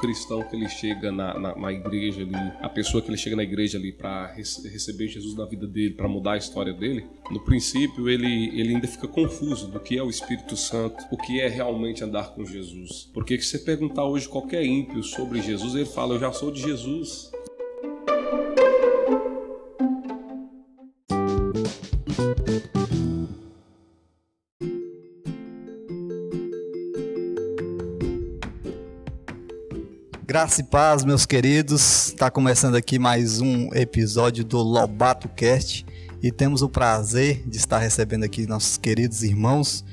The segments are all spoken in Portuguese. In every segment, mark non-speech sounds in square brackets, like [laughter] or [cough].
cristão que ele chega na, na, na igreja ali, a pessoa que ele chega na igreja ali para receber Jesus na vida dele, para mudar a história dele, no princípio ele, ele ainda fica confuso do que é o Espírito Santo, o que é realmente andar com Jesus. Porque se você perguntar hoje qualquer ímpio sobre Jesus, ele fala: Eu já sou de Jesus. Graça e paz, meus queridos. Está começando aqui mais um episódio do Lobato Cast e temos o prazer de estar recebendo aqui nossos queridos irmãos,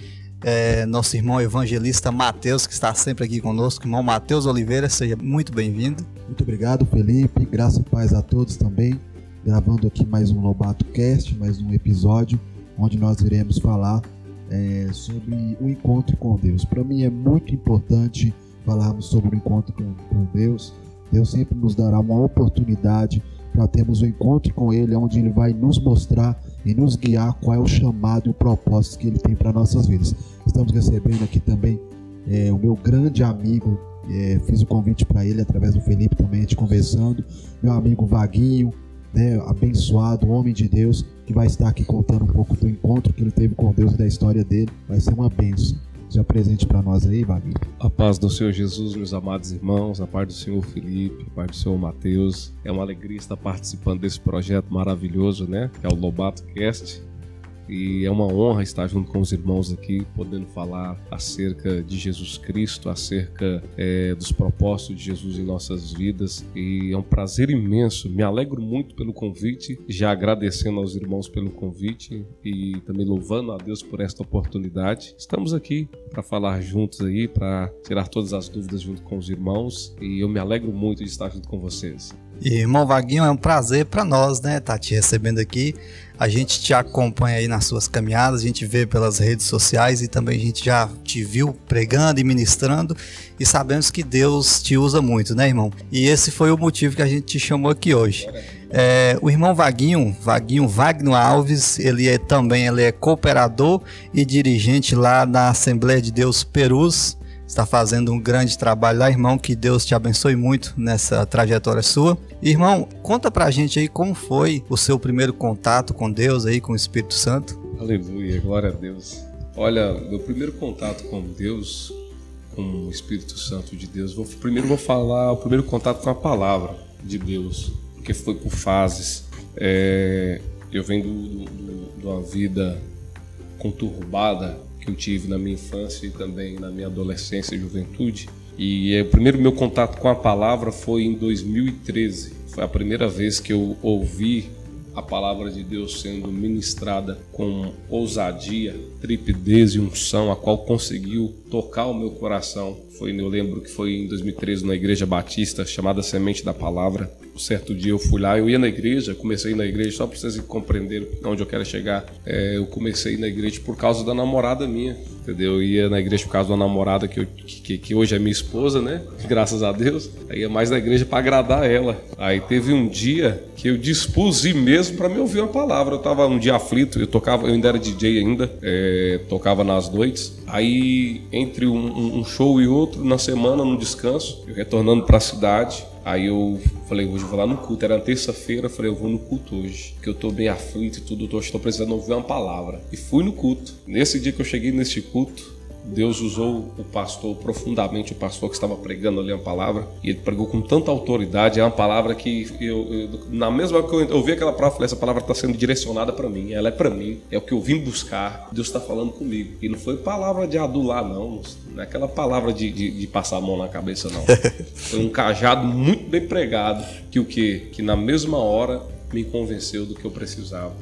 é, nosso irmão evangelista Mateus, que está sempre aqui conosco. Irmão Mateus Oliveira, seja muito bem-vindo. Muito obrigado, Felipe. Graça e paz a todos também. Gravando aqui mais um Lobato Cast, mais um episódio onde nós iremos falar é, sobre o encontro com Deus. Para mim é muito importante falarmos sobre o encontro com, com Deus, Deus sempre nos dará uma oportunidade para termos um encontro com Ele, onde Ele vai nos mostrar e nos guiar qual é o chamado e o propósito que Ele tem para nossas vidas. Estamos recebendo aqui também é, o meu grande amigo, é, fiz o convite para ele através do Felipe também, a gente conversando, meu amigo Vaguinho, né, abençoado, homem de Deus, que vai estar aqui contando um pouco do encontro que ele teve com Deus e da história dele. Vai ser uma bênção. Já presente para nós aí, Babi. A paz do Senhor Jesus, meus amados irmãos, a paz do Senhor Felipe, a paz do Senhor Mateus. É uma alegria estar participando desse projeto maravilhoso, né? Que é o Lobato Cast. E é uma honra estar junto com os irmãos aqui, podendo falar acerca de Jesus Cristo, acerca é, dos propósitos de Jesus em nossas vidas. E é um prazer imenso. Me alegro muito pelo convite, já agradecendo aos irmãos pelo convite e também louvando a Deus por esta oportunidade. Estamos aqui para falar juntos aí, para tirar todas as dúvidas junto com os irmãos. E eu me alegro muito de estar junto com vocês. E, irmão Vaguinho, é um prazer para nós, né, estar tá te recebendo aqui. A gente te acompanha aí nas suas caminhadas, a gente vê pelas redes sociais e também a gente já te viu pregando e ministrando e sabemos que Deus te usa muito, né, irmão? E esse foi o motivo que a gente te chamou aqui hoje. É, o irmão Vaguinho, Vaguinho Wagner Alves, ele é também ele é cooperador e dirigente lá na Assembleia de Deus Perus está fazendo um grande trabalho lá, irmão. Que Deus te abençoe muito nessa trajetória sua. Irmão, conta pra gente aí como foi o seu primeiro contato com Deus aí, com o Espírito Santo. Aleluia, glória a Deus. Olha, meu primeiro contato com Deus, com o Espírito Santo de Deus, vou, primeiro vou falar o primeiro contato com a palavra de Deus, porque foi por fases. É, eu venho de uma vida conturbada que eu tive na minha infância e também na minha adolescência e juventude. E é, o primeiro meu contato com a palavra foi em 2013. Foi a primeira vez que eu ouvi a palavra de Deus sendo ministrada com ousadia, tripidez e unção, a qual conseguiu tocar o meu coração. Foi, eu lembro que foi em 2013 na igreja batista chamada Semente da Palavra. Um certo dia eu fui lá, eu ia na igreja, comecei na igreja só para vocês entenderem onde eu quero chegar. É, eu comecei na igreja por causa da namorada minha entendeu? Eu ia na igreja por causa uma namorada que, eu, que, que, hoje é minha esposa, né? [laughs] Graças a Deus. Aí ia mais na igreja para agradar ela. Aí teve um dia que eu dispus mesmo para me ouvir uma palavra. Eu tava um dia aflito, eu tocava, eu ainda era DJ ainda, é, tocava nas noites. Aí entre um, um show e outro, na semana, no descanso, eu retornando para a cidade, Aí eu falei, hoje eu vou lá no culto. Era terça-feira, falei, eu vou no culto hoje. Que eu tô bem aflito e tudo, tô, estou precisando ouvir uma palavra. E fui no culto. Nesse dia que eu cheguei nesse culto, Deus usou o pastor profundamente, o pastor que estava pregando ali a palavra, e ele pregou com tanta autoridade. É uma palavra que eu, eu na mesma hora que eu ouvi aquela palavra, falei, essa palavra está sendo direcionada para mim, ela é para mim, é o que eu vim buscar. Deus está falando comigo. E não foi palavra de adular, não, não é aquela palavra de, de, de passar a mão na cabeça, não. [laughs] Foi um cajado muito bem pregado, que o que? Que na mesma hora me convenceu do que eu precisava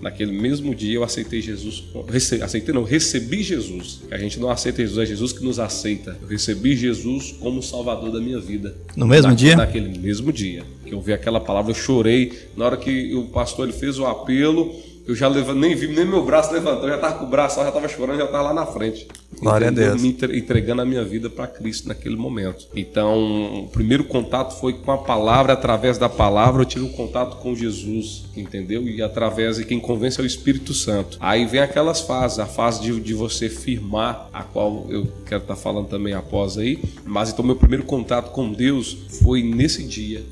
naquele mesmo dia eu aceitei Jesus, rece, aceitei não, recebi Jesus. A gente não aceita Jesus, é Jesus que nos aceita. Eu recebi Jesus como Salvador da minha vida. No mesmo dia? Naquele mesmo dia que eu vi aquela palavra, eu chorei. Na hora que o pastor ele fez o apelo, eu já leva, nem vi, nem meu braço levantou, já estava com o braço, já estava chorando, já estava lá na frente. Glória a Deus. Me entregando a minha vida para Cristo naquele momento. Então, o primeiro contato foi com a palavra, através da palavra eu tive um contato com Jesus, entendeu? E através de quem convence é o Espírito Santo. Aí vem aquelas fases, a fase de, de você firmar, a qual eu quero estar tá falando também após aí. Mas então, meu primeiro contato com Deus foi nesse dia,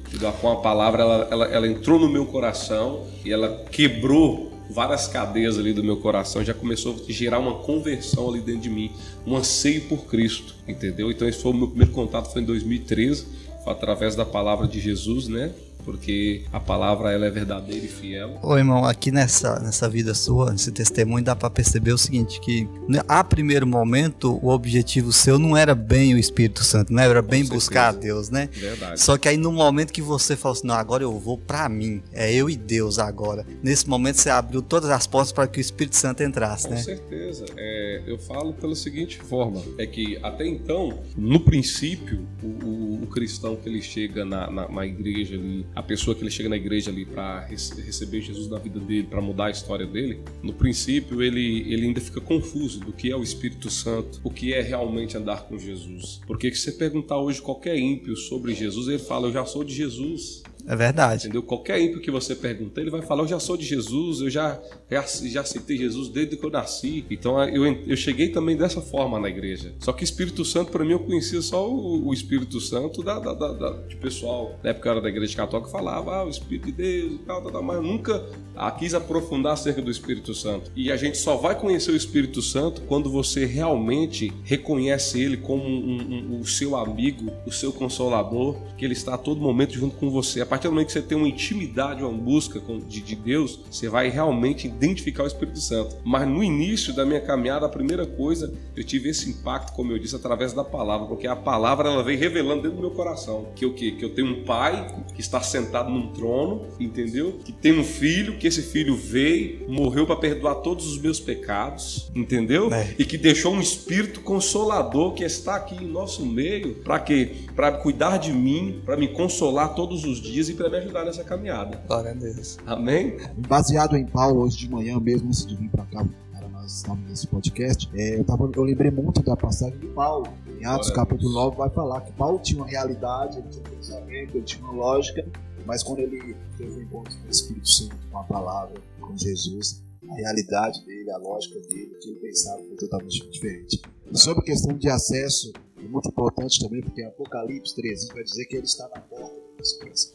com a palavra, ela, ela, ela entrou no meu coração e ela quebrou várias cadeias ali do meu coração, já começou a gerar uma conversão ali dentro de mim, um anseio por Cristo, entendeu? Então esse foi o meu primeiro contato, foi em 2013, foi através da palavra de Jesus, né? Porque a palavra ela é verdadeira e fiel. Ô irmão, aqui nessa, nessa vida sua, nesse testemunho, dá para perceber o seguinte, que né, a primeiro momento o objetivo seu não era bem o Espírito Santo, né? Era bem buscar a Deus, né? Verdade. Só que aí no momento que você falou assim, não, agora eu vou para mim, é eu e Deus agora. Nesse momento você abriu todas as portas para que o Espírito Santo entrasse, Com né? Com certeza. É, eu falo pela seguinte forma, é que até então, no princípio, o, o, o cristão que ele chega na, na, na igreja ali, a pessoa que ele chega na igreja ali para receber Jesus na vida dele, para mudar a história dele, no princípio ele, ele ainda fica confuso do que é o Espírito Santo, o que é realmente andar com Jesus. Porque se você perguntar hoje qualquer ímpio sobre Jesus, ele fala: Eu já sou de Jesus. É verdade. Entendeu? Qualquer ímpio que você pergunta, ele vai falar: Eu já sou de Jesus, eu já, já, já aceitei Jesus desde que eu nasci. Então eu, eu cheguei também dessa forma na igreja. Só que Espírito Santo, para mim, eu conhecia só o, o Espírito Santo da, da, da, da, de pessoal. Na época eu era da igreja católica, falava: Ah, o Espírito de Deus e tal, tal, tal, mas nunca ah, quis aprofundar acerca do Espírito Santo. E a gente só vai conhecer o Espírito Santo quando você realmente reconhece ele como um, um, o seu amigo, o seu consolador, que ele está a todo momento junto com você. A partir do momento que você tem uma intimidade, uma busca de, de Deus, você vai realmente identificar o Espírito Santo. Mas no início da minha caminhada, a primeira coisa, eu tive esse impacto, como eu disse, através da palavra, porque a palavra ela vem revelando dentro do meu coração que o quê? Que eu tenho um pai que está sentado num trono, entendeu? Que tem um filho, que esse filho veio, morreu para perdoar todos os meus pecados, entendeu? É. E que deixou um espírito consolador que está aqui em nosso meio, para quê? Para cuidar de mim, para me consolar todos os dias e para me ajudar nessa caminhada. Glória a Deus. Amém? Baseado em Paulo, hoje de manhã mesmo, antes de vir para cá, para nós estamos nesse podcast, é, eu, tava, eu lembrei muito da passagem de Paulo. Em Atos Glória capítulo 9 vai falar que Paulo tinha uma realidade, ele tinha um pensamento, ele tinha uma lógica, mas quando ele teve um encontro com o Espírito Santo, com a palavra, com Jesus, a realidade dele, a lógica dele, o que ele pensava foi totalmente diferente. E sobre a questão de acesso, é muito importante também, porque Apocalipse 13 vai dizer que ele está na porta nosso coração.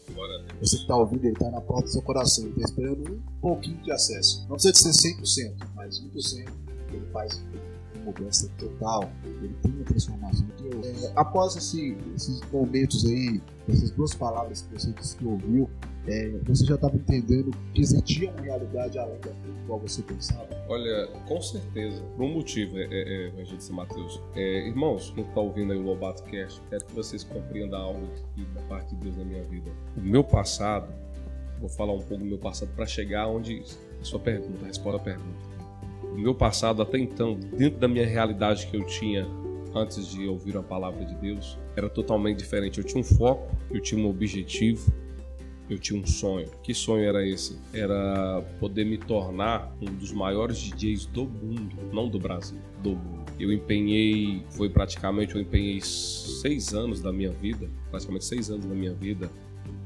Você que está ouvindo, ele está na porta do seu coração, ele está esperando um pouquinho de acesso. Não precisa de ser 100%, mas 1% ele faz uma mudança total, ele tem uma transformação. É, após esse, esses momentos aí, essas duas palavras que você disse que ouviu, é, você já estava entendendo que existia uma realidade além da qual você pensava? Olha, com certeza. Por um motivo, é, é, Evangelista Mateus. É, irmãos, quem está ouvindo aí o Lobato Cast, quero que vocês compreendam algo aqui da parte de Deus na minha vida. O meu passado, vou falar um pouco do meu passado para chegar onde a sua pergunta, a resposta à pergunta. O meu passado até então, dentro da minha realidade que eu tinha antes de ouvir a palavra de Deus, era totalmente diferente. Eu tinha um foco, eu tinha um objetivo, eu tinha um sonho. Que sonho era esse? Era poder me tornar um dos maiores DJs do mundo, não do Brasil, do mundo. Eu empenhei, foi praticamente, eu empenhei seis anos da minha vida, praticamente seis anos da minha vida,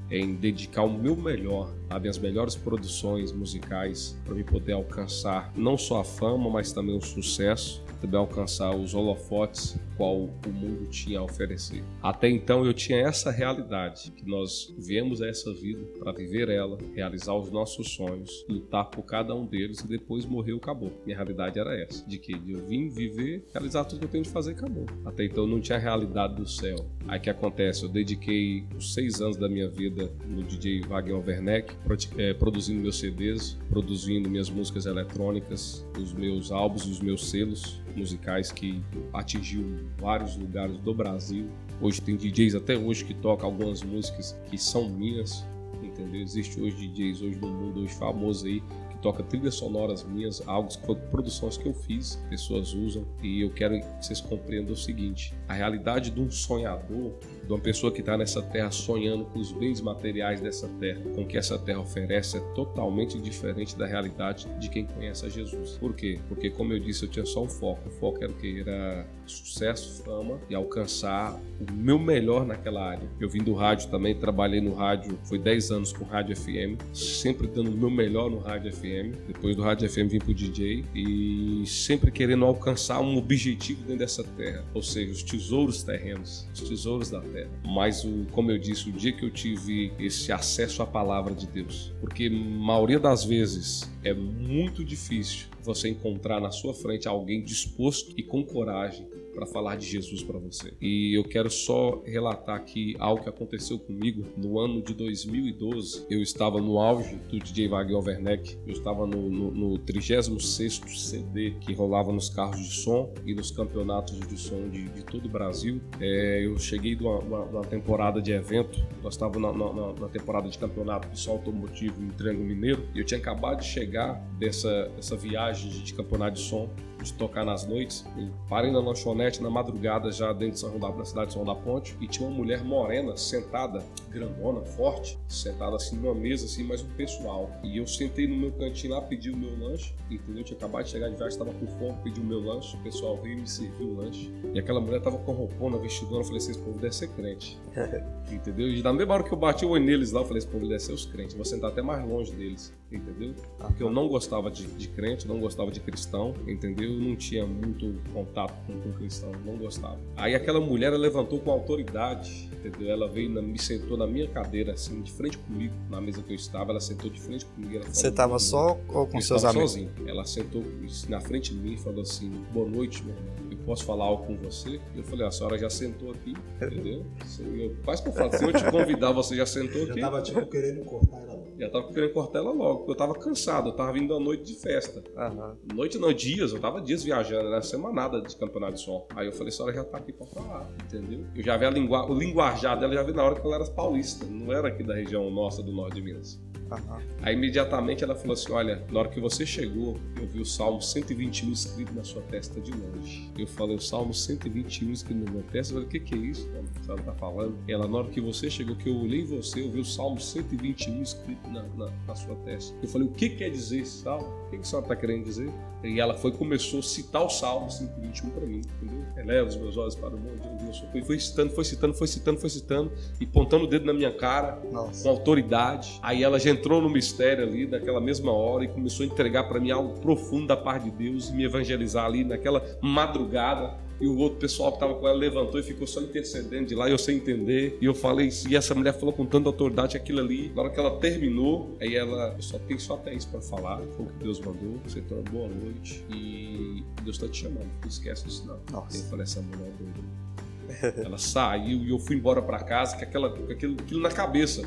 em dedicar o meu melhor, as minhas melhores produções musicais, para me poder alcançar não só a fama, mas também o sucesso também alcançar os holofotes qual o mundo tinha a oferecer. Até então eu tinha essa realidade, que nós viemos a essa vida para viver ela, realizar os nossos sonhos, lutar por cada um deles e depois morrer acabou. Minha realidade era essa, de que eu vim viver, realizar tudo que eu tenho de fazer acabou. Até então não tinha a realidade do céu. Aí que acontece, eu dediquei os seis anos da minha vida no DJ Wagner Werneck, é, produzindo meus CDs, produzindo minhas músicas eletrônicas, os meus álbuns os meus selos musicais que atingiu vários lugares do Brasil. Hoje tem DJs até hoje que tocam algumas músicas que são minhas, entendeu? Existe hoje DJs hoje no mundo hoje famoso aí que toca trilhas sonoras minhas, algo produções que eu fiz, pessoas usam, e eu quero que vocês compreendam o seguinte: a realidade de um sonhador, de uma pessoa que está nessa terra sonhando com os bens materiais dessa terra, com o que essa terra oferece, é totalmente diferente da realidade de quem conhece a Jesus. Por quê? Porque, como eu disse, eu tinha só um foco. O foco era o que? Era sucesso, fama e alcançar o meu melhor naquela área. Eu vim do rádio também, trabalhei no rádio, foi 10 anos com rádio FM, sempre dando o meu melhor no rádio FM. Depois do rádio FM vim pro DJ e sempre querendo alcançar um objetivo dentro dessa terra, ou seja, os tesouros terrenos, os tesouros da terra. Mas, o, como eu disse, o dia que eu tive esse acesso à palavra de Deus, porque maioria das vezes é muito difícil você encontrar na sua frente alguém disposto e com coragem para falar de Jesus para você. E eu quero só relatar aqui algo que aconteceu comigo no ano de 2012. Eu estava no auge do DJ Wagner Werneck, eu estava no, no, no 36 CD que rolava nos carros de som e nos campeonatos de som de, de todo o Brasil. É, eu cheguei de uma, uma, uma, temporada de evento, nós estávamos na, na, na, temporada de campeonato de som automotivo em Triângulo Mineiro e eu tinha acabado de chegar dessa, dessa viagem de campeonato de som de tocar nas noites. Eu parei na lanchonete na madrugada, já dentro de São João da, na cidade de São João da Ponte, e tinha uma mulher morena sentada, grandona, forte, sentada assim numa mesa, assim, mais um pessoal. E eu sentei no meu cantinho lá, pedi o meu lanche, entendeu? Eu tinha acabado de chegar de viagem, estava com fome, pedi o meu lanche, o pessoal veio e me serviu o lanche. E aquela mulher tava com roupona, vestidona, eu falei assim, esse povo deve ser crente. [laughs] entendeu? E na mesma hora que eu bati o olho neles lá, eu falei, esse povo deve ser os crentes, vou sentar até mais longe deles, entendeu? Porque eu não gostava de, de crente, não gostava de cristão, entendeu? Eu não tinha muito contato com, com cristão, não gostava. Aí aquela mulher levantou com autoridade, entendeu? Ela veio, na, me sentou na minha cadeira, assim, de frente comigo, na mesa que eu estava, ela sentou de frente comigo. Você estava só ou com seus amigos? sozinho. Ela sentou na frente de mim e falou assim, boa noite, meu irmão posso falar algo com você? Eu falei, a senhora já sentou aqui, entendeu? Eu, quase que eu falo, se eu te convidar, você já sentou aqui. Já tava, tipo, querendo cortar ela logo. Já tava querendo cortar ela logo, porque eu tava cansado, eu tava vindo da noite de festa. Uhum. Noite não, dias, eu tava dias viajando, era semanada de campeonato de som. Aí eu falei, a senhora já tá aqui pra falar, entendeu? Eu já vi a linguagem, o linguajar dela, já vi na hora que ela era paulista, não era aqui da região nossa do norte de Minas. Uhum. Aí imediatamente ela falou assim: Olha, na hora que você chegou, eu vi o Salmo 121 escrito na sua testa de longe. Eu falei: O Salmo 121 escrito na minha testa. Eu falei: O que, que é isso? Que ela tá falando. Ela, na hora que você chegou, que eu olhei em você, eu vi o Salmo 121 escrito na, na, na sua testa. Eu falei: O que quer dizer esse salmo? O que, que a senhora está querendo dizer? E ela foi começou a citar o Salmo 121 para mim, entendeu? Eleva os meus olhos para o mundo de Deus. Foi, foi citando, foi citando, foi citando, foi citando, e pontando o dedo na minha cara, Nossa. com autoridade. Aí ela já entrou no mistério ali, naquela mesma hora, e começou a entregar para mim algo profundo da parte de Deus, e me evangelizar ali naquela madrugada e o outro pessoal que estava com ela levantou e ficou só intercedendo de lá, eu sem entender. E eu falei, e essa mulher falou com tanta autoridade aquilo ali. Na hora que ela terminou, aí ela, eu só tenho só até isso para falar, foi o que Deus mandou. Você tem uma boa noite e Deus está te chamando. Não esquece disso não. Nossa. Eu falei, essa mulher é doida. ela saiu e eu fui embora para casa com, aquela, com aquilo, aquilo na cabeça.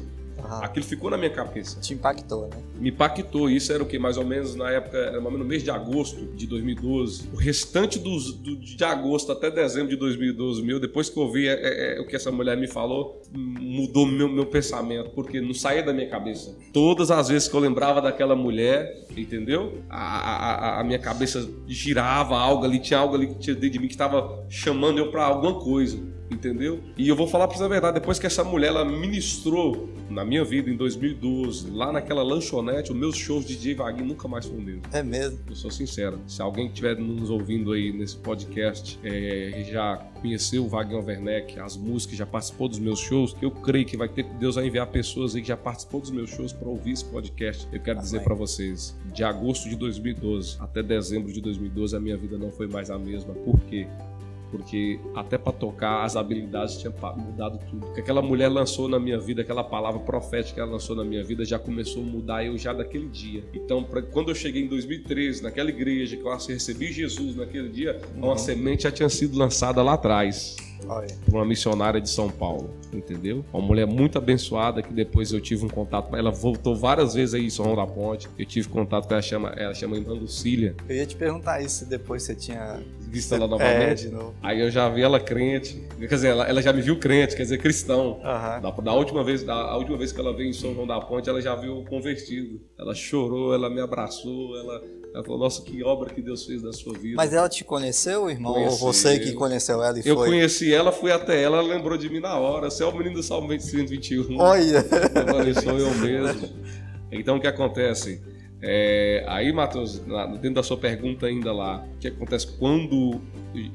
Aquilo ficou na minha cabeça. Te impactou, né? Me impactou. Isso era o que? Mais ou menos na época, era mais ou menos no mês de agosto de 2012. O restante dos, do, de agosto até dezembro de 2012, meu, depois que eu ouvi é, é, é, o que essa mulher me falou, mudou meu, meu pensamento, porque não saía da minha cabeça. Todas as vezes que eu lembrava daquela mulher, entendeu? A, a, a minha cabeça girava algo ali, tinha algo ali que tinha dentro de mim que estava chamando eu para alguma coisa entendeu? E eu vou falar para você a verdade, depois que essa mulher ela ministrou na minha vida em 2012, lá naquela lanchonete, os meus shows de DJ Vaguinho nunca mais foram mesmo. É mesmo? Eu sou sincero. Se alguém estiver nos ouvindo aí nesse podcast, é, já conheceu o Vaguinho Werneck, as músicas, já participou dos meus shows, eu creio que vai ter Deus vai enviar pessoas aí que já participou dos meus shows para ouvir esse podcast. Eu quero dizer para vocês, de agosto de 2012 até dezembro de 2012 a minha vida não foi mais a mesma. Por quê? Porque até para tocar as habilidades tinha mudado tudo. Que aquela mulher lançou na minha vida, aquela palavra profética que ela lançou na minha vida já começou a mudar eu já daquele dia. Então, pra, quando eu cheguei em 2013 naquela igreja que eu recebi Jesus naquele dia, uhum. uma semente já tinha sido lançada lá atrás. Por uma missionária de São Paulo, entendeu? Uma mulher muito abençoada que depois eu tive um contato com ela. voltou várias vezes aí em São João da Ponte. Eu tive contato com ela, chama, ela chama Irmã Lucília. Eu ia te perguntar isso se depois você tinha visto ela novamente. É, aí eu já vi ela crente. Quer dizer, ela, ela já me viu crente, quer dizer, cristão. Uhum. Da, da, última vez, da a última vez que ela veio em São João da Ponte, ela já viu convertido. Ela chorou, ela me abraçou, ela ela falou, nossa, que obra que Deus fez na sua vida. Mas ela te conheceu, irmão? Conheci, Ou você que conheceu ela e eu foi? Eu conheci ela, fui até ela, ela lembrou de mim na hora. Você é o menino do Salmo 121. Olha! Eu falei, sou eu mesmo. Então, o que acontece? É, aí, Matheus, dentro da sua pergunta ainda lá, o que acontece quando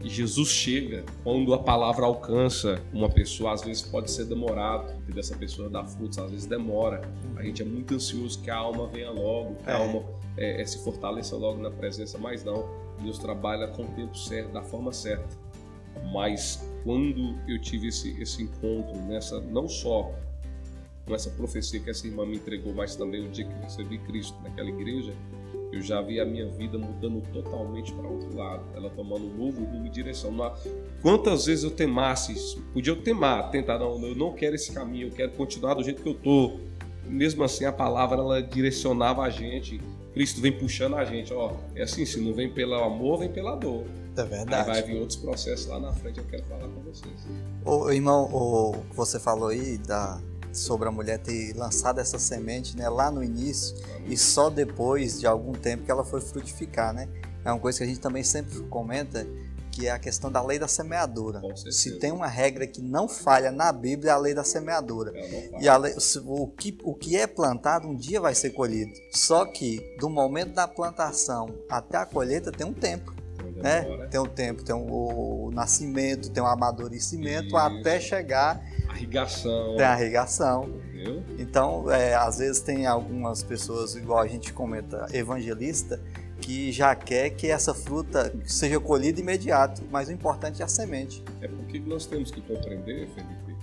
Jesus chega, quando a palavra alcança uma pessoa, às vezes pode ser demorado, dessa pessoa dar frutos, às vezes demora. A gente é muito ansioso que a alma venha logo, que a é. alma é, é, se fortaleça logo na presença, mas não. Deus trabalha com o tempo certo, da forma certa. Mas quando eu tive esse, esse encontro nessa, não só com essa profecia que essa irmã me entregou, mas também o dia que recebi Cristo naquela igreja, eu já vi a minha vida mudando totalmente para outro lado, ela tomando um novo rumo e direção. Quantas vezes eu temasse, podia eu temar, tentar, não, eu não quero esse caminho, eu quero continuar do jeito que eu estou. Mesmo assim, a palavra ela direcionava a gente Cristo vem puxando a gente, ó. É assim, se não vem pelo amor, vem pela dor. É verdade. Aí vai vir outros processos lá na frente, eu quero falar com vocês. O irmão, o que você falou aí da, sobre a mulher ter lançado essa semente né, lá no início e só depois de algum tempo que ela foi frutificar, né? É uma coisa que a gente também sempre comenta que é a questão da lei da semeadura. Se tem uma regra que não falha na Bíblia, é a lei da semeadura. E a lei, o, que, o que é plantado um dia vai ser colhido. Só que do momento da plantação até a colheita tem um tempo. Né? Tem um tempo, tem um, o, o nascimento, tem o um amadurecimento Isso. até chegar. A irrigação. Tem a irrigação. Entendeu? Então, é, às vezes tem algumas pessoas, igual a gente comenta, evangelista, que já quer que essa fruta seja colhida imediato, mas o importante é a semente. É porque nós temos que compreender, Felipe,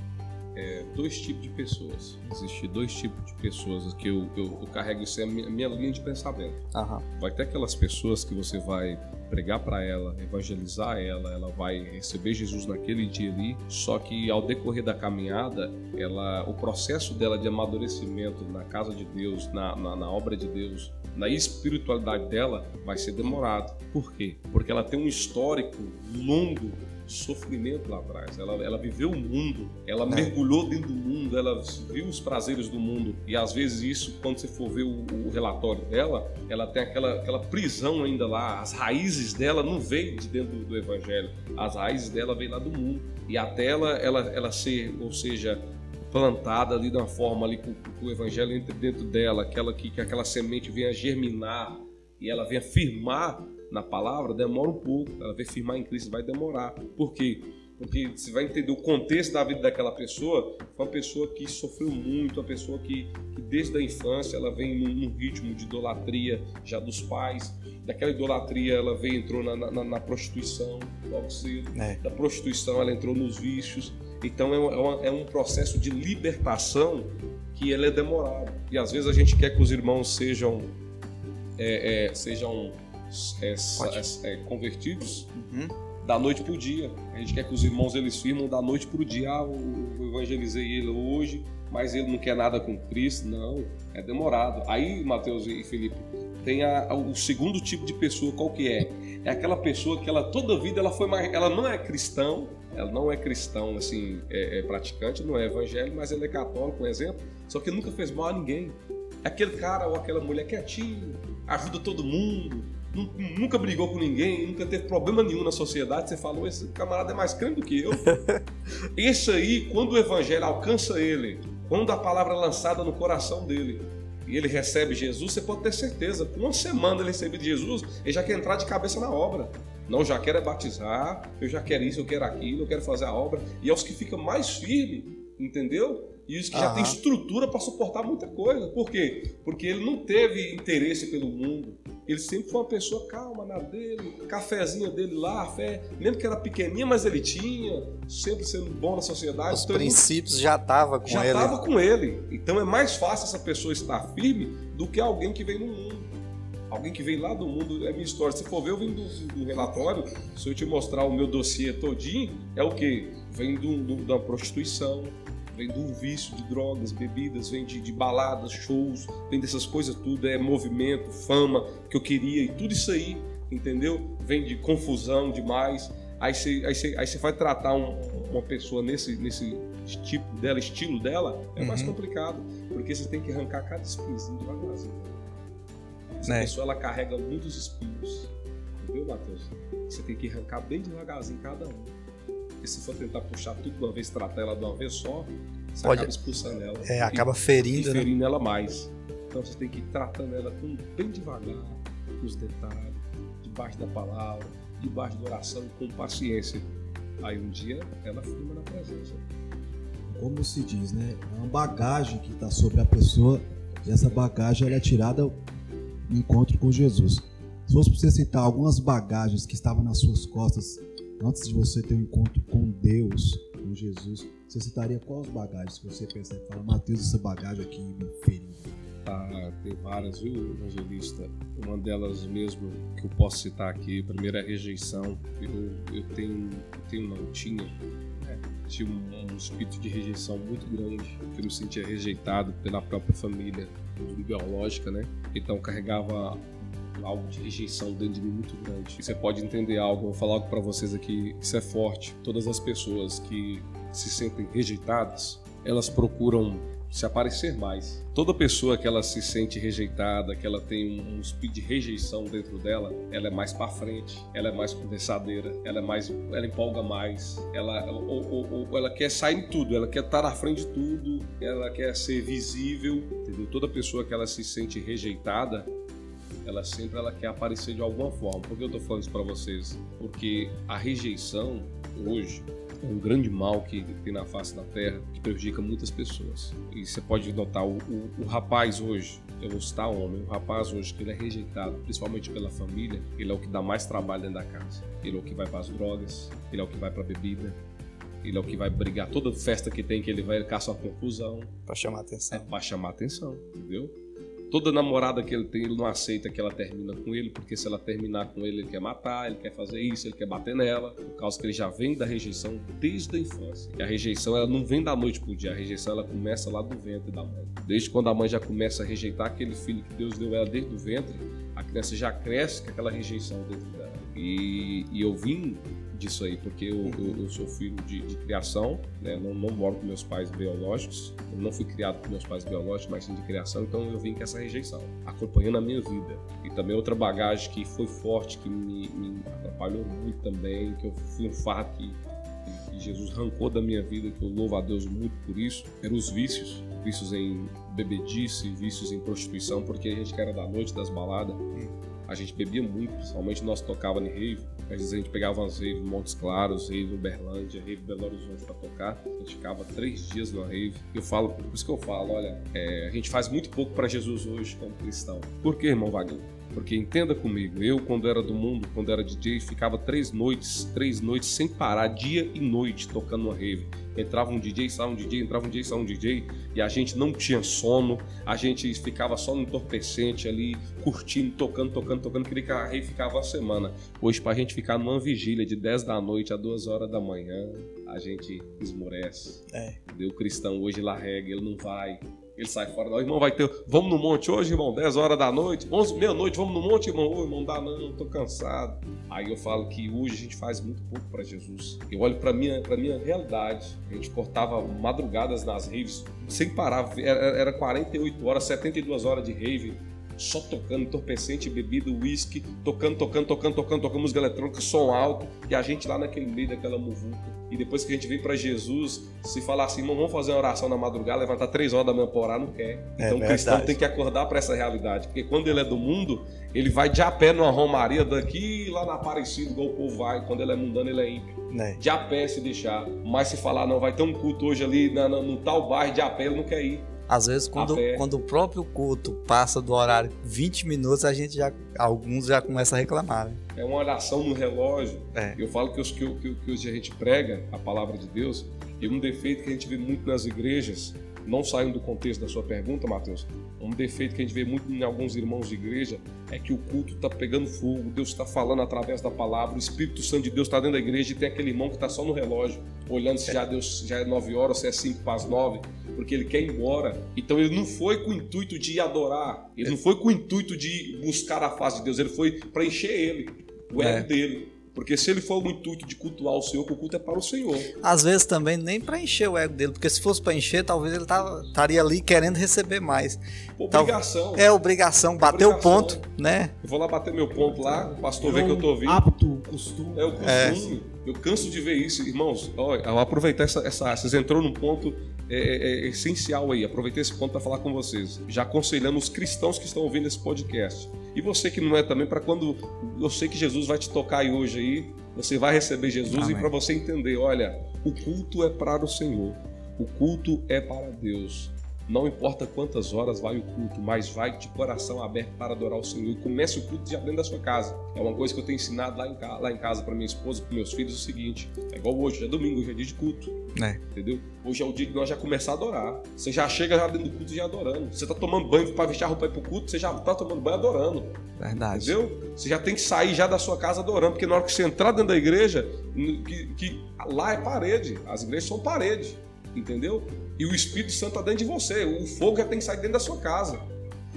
é, dois tipos de pessoas. Existem dois tipos de pessoas que eu, eu, eu carrego isso é a minha, minha, linha de pensamento. Uhum. Vai ter aquelas pessoas que você vai pregar para ela, evangelizar ela, ela vai receber Jesus naquele dia ali. Só que ao decorrer da caminhada, ela, o processo dela de amadurecimento na casa de Deus, na, na, na obra de Deus, na espiritualidade dela vai ser demorado. Por quê? Porque ela tem um histórico longo sofrimento lá atrás. Ela, ela viveu o mundo, ela é. mergulhou dentro do mundo, ela viu os prazeres do mundo. E às vezes isso, quando você for ver o, o relatório dela, ela tem aquela, aquela prisão ainda lá. As raízes dela não veio de dentro do, do evangelho. As raízes dela veio lá do mundo. E até ela, ela, ela ser, ou seja, plantada ali de uma forma ali que, o evangelho entre dentro dela, aquela que, que aquela semente venha germinar e ela venha firmar na palavra, demora um pouco. Ela venha firmar em Cristo vai demorar. Por quê? Porque você vai entender o contexto da vida daquela pessoa, foi uma pessoa que sofreu muito, uma pessoa que, que desde a infância ela vem num, num, ritmo de idolatria já dos pais. Daquela idolatria ela veio entrou na, na, na prostituição logo cedo. É. Da prostituição ela entrou nos vícios. Então é, é, uma, é um processo de libertação que ele é demorado. E às vezes a gente quer que os irmãos sejam, é, é, sejam é, é, convertidos uhum. da noite para o dia. A gente quer que os irmãos eles firmam da noite para o dia. Ah, eu evangelizei ele hoje, mas ele não quer nada com Cristo. Não, é demorado. Aí, Mateus e Felipe, tem a, o segundo tipo de pessoa, qual que é? É aquela pessoa que ela toda a vida ela foi ela não é cristão, ela não é cristão, assim, é, é praticante, não é evangélico, mas ele é católico, um exemplo, só que nunca fez mal a ninguém. Aquele cara ou aquela mulher quietinho, ajuda todo mundo, nunca brigou com ninguém, nunca teve problema nenhum na sociedade, você falou, esse camarada é mais crente do que eu. [laughs] Esse aí, quando o evangelho alcança ele, quando a palavra é lançada no coração dele, e ele recebe Jesus, você pode ter certeza, com uma semana ele receber Jesus, ele já quer entrar de cabeça na obra. Não, já quero é batizar, eu já quero isso, eu quero aquilo, eu quero fazer a obra. E é os que ficam mais firmes, entendeu? E os que já têm estrutura para suportar muita coisa. Por quê? Porque ele não teve interesse pelo mundo. Ele sempre foi uma pessoa calma na dele, cafezinho dele lá, fé, mesmo que era pequenininha, mas ele tinha, sempre sendo bom na sociedade. Os então princípios já estavam com já ele. Já estava com ele. Então é mais fácil essa pessoa estar firme do que alguém que vem no mundo. Alguém que vem lá do mundo, é minha história. Se for ver, eu vim do, do relatório, se eu te mostrar o meu dossiê todinho, é o quê? Vem do, do, da prostituição, vem do vício de drogas, bebidas, vem de, de, baladas, shows, vem dessas coisas tudo, é movimento, fama que eu queria e tudo isso aí, entendeu? Vem de confusão demais. Aí você, aí aí vai tratar um, uma pessoa nesse, nesse tipo dela, estilo dela, é uhum. mais complicado, porque você tem que arrancar cada espinhozinho devagarzinho. Essa é. pessoa ela carrega muitos espinhos, entendeu, Matheus? Você tem que arrancar bem devagarzinho cada um. Porque se for tentar puxar tudo de uma vez, tratar ela de uma vez só, você Pode, acaba expulsando ela. É, acaba ferindo. E né? ferindo né? ela mais. Então você tem que ir tratando ela com, bem devagar, nos detalhes, debaixo da palavra, debaixo da oração, com paciência. Aí um dia ela firma na presença. Como se diz, né? É uma bagagem que está sobre a pessoa e essa bagagem ela é tirada no encontro com Jesus. Se fosse para você citar algumas bagagens que estavam nas suas costas antes de você ter um encontro com Deus, com Jesus, você citaria quais bagagens que você pensa fala, Mateus, essa bagagem aqui me feriu? Ah, tem várias, viu, evangelista? Uma delas mesmo que eu posso citar aqui, primeiro é a rejeição. Eu, eu tenho, tenho não, tinha, né? tinha um, um espírito de rejeição muito grande, que eu me sentia rejeitado pela própria família biológica, né? Então carregava algo de rejeição dentro de mim muito grande. Você pode entender algo, vou falar algo para vocês aqui, isso é forte. Todas as pessoas que se sentem rejeitadas, elas procuram se aparecer mais. Toda pessoa que ela se sente rejeitada, que ela tem um, um speed de rejeição dentro dela, ela é mais para frente, ela é mais conversadeira, ela é mais, ela empolga mais, ela ou, ou, ou ela quer sair em tudo, ela quer estar na frente de tudo, ela quer ser visível, entendeu? Toda pessoa que ela se sente rejeitada, ela sempre ela quer aparecer de alguma forma. Por que eu estou falando isso para vocês? Porque a rejeição hoje é um grande mal que tem na face da terra que prejudica muitas pessoas. E você pode notar o, o, o rapaz hoje, eu vou citar homem, o rapaz hoje que ele é rejeitado, principalmente pela família, ele é o que dá mais trabalho dentro da casa. Ele é o que vai para as drogas, ele é o que vai para a bebida, ele é o que vai brigar toda festa que tem que ele vai caçar uma confusão para chamar atenção. É para chamar atenção, entendeu? Toda namorada que ele tem, ele não aceita que ela termina com ele, porque se ela terminar com ele, ele quer matar, ele quer fazer isso, ele quer bater nela, por causa que ele já vem da rejeição desde a infância. E a rejeição, ela não vem da noite pro dia, a rejeição ela começa lá do ventre da mãe. Desde quando a mãe já começa a rejeitar aquele filho que Deus deu ela desde o ventre, a criança já cresce com aquela rejeição dentro dela. E, e eu vim disso aí, porque eu, eu, eu sou filho de, de criação, né? não, não, moro com meus pais biológicos, eu não fui criado com meus pais biológicos, mas sim de criação, então eu vim com essa rejeição, acompanhando a minha vida. E também outra bagagem que foi forte, que me, me atrapalhou muito também, que eu fui um fato que, que Jesus arrancou da minha vida, que eu louvo a Deus muito por isso, eram os vícios, vícios em bebedice, vícios em prostituição, porque a gente que era da noite, das baladas, a gente bebia muito, principalmente nós tocava em rave. Às vezes a gente pegava umas rave Montes Claros, rave Uberlândia, rave Belo Horizonte para tocar. A gente ficava três dias numa rave. Eu falo, por isso que eu falo, olha, é, a gente faz muito pouco para Jesus hoje como cristão. Por que, irmão Wagner? Porque entenda comigo, eu quando era do mundo, quando era DJ, ficava três noites, três noites sem parar, dia e noite, tocando uma rave. Entrava um DJ, saia um DJ, entrava um DJ, saia um DJ, e a gente não tinha sono, a gente ficava só no entorpecente ali, curtindo, tocando, tocando, tocando, queria que a rave ficava uma semana. Hoje, pra gente ficar numa vigília de 10 da noite a 2 horas da manhã, a gente esmorece. É. O cristão hoje larrega, ele não vai, ele sai fora da irmão, vai ter. Vamos no monte hoje, irmão, 10 horas da noite, 11, meia-noite, vamos no monte, irmão. Ô, irmão, dá não, tô cansado. Aí eu falo que hoje a gente faz muito pouco para Jesus. Eu olho para minha, pra minha realidade. A gente cortava madrugadas nas raves sem parar. Era, era 48 horas, 72 horas de rave só tocando entorpecente, bebida, uísque, tocando, tocando, tocando, tocando, tocando música eletrônica, som alto, e a gente lá naquele meio daquela muvuca. E depois que a gente vem para Jesus, se falar assim, vamos fazer uma oração na madrugada, levantar três horas da manhã para orar, não quer. É então o cristão tem que acordar para essa realidade, porque quando ele é do mundo, ele vai de a pé numa romaria daqui lá na Aparecida, igual o povo vai, quando ele é mundano, ele é ímpio. É. De a pé se deixar. Mas se falar, não, vai ter um culto hoje ali na, na, no tal bairro, de a pé, ele não quer ir. Às vezes, quando, quando o próprio culto passa do horário 20 minutos, a gente já. Alguns já começam a reclamar. Né? É uma oração no relógio. É. Eu falo que, os, que, que, que hoje a gente prega a palavra de Deus, e um defeito que a gente vê muito nas igrejas não saindo do contexto da sua pergunta, Mateus, um defeito que a gente vê muito em alguns irmãos de igreja é que o culto está pegando fogo, Deus está falando através da palavra, o Espírito Santo de Deus está dentro da igreja e tem aquele irmão que está só no relógio, olhando se já, Deus, já é 9 horas, se é 5 para as 9, porque ele quer ir embora. Então ele não foi com o intuito de adorar, ele não foi com o intuito de buscar a face de Deus, ele foi para encher ele, o ego é. dele. Porque se ele for o intuito de cultuar o Senhor, o culto é para o Senhor. Às vezes também nem para encher o ego dele, porque se fosse para encher, talvez ele estaria ali querendo receber mais. Obrigação. É obrigação, bater o ponto, né? Eu vou lá bater meu ponto lá, o pastor é vê que eu tô vindo. Apto, costume. É o costume. É. Eu canso de ver isso, irmãos. Olha, eu aproveitar essa, essa. Vocês entrou num ponto é, é, é essencial aí. Aproveitei esse ponto para falar com vocês. Já aconselhando os cristãos que estão ouvindo esse podcast. E você que não é também, para quando eu sei que Jesus vai te tocar aí hoje aí, você vai receber Jesus Amém. e para você entender, olha, o culto é para o Senhor. O culto é para Deus. Não importa quantas horas vai o culto, mas vai de coração aberto para adorar o Senhor. E comece o culto já dentro da sua casa. É uma coisa que eu tenho ensinado lá em, casa, lá em casa para minha esposa, para meus filhos, o seguinte: é igual hoje, é domingo, hoje é dia de culto. É. Entendeu? Hoje é o dia que nós já começar a adorar. Você já chega já dentro do culto já adorando. Você está tomando banho para vestir a roupa para o culto, você já está tomando banho adorando. Verdade. Entendeu? Você já tem que sair já da sua casa adorando, porque na hora que você entrar dentro da igreja, que, que lá é parede. As igrejas são parede entendeu? E o Espírito Santo está dentro de você. O fogo já tem que sair dentro da sua casa.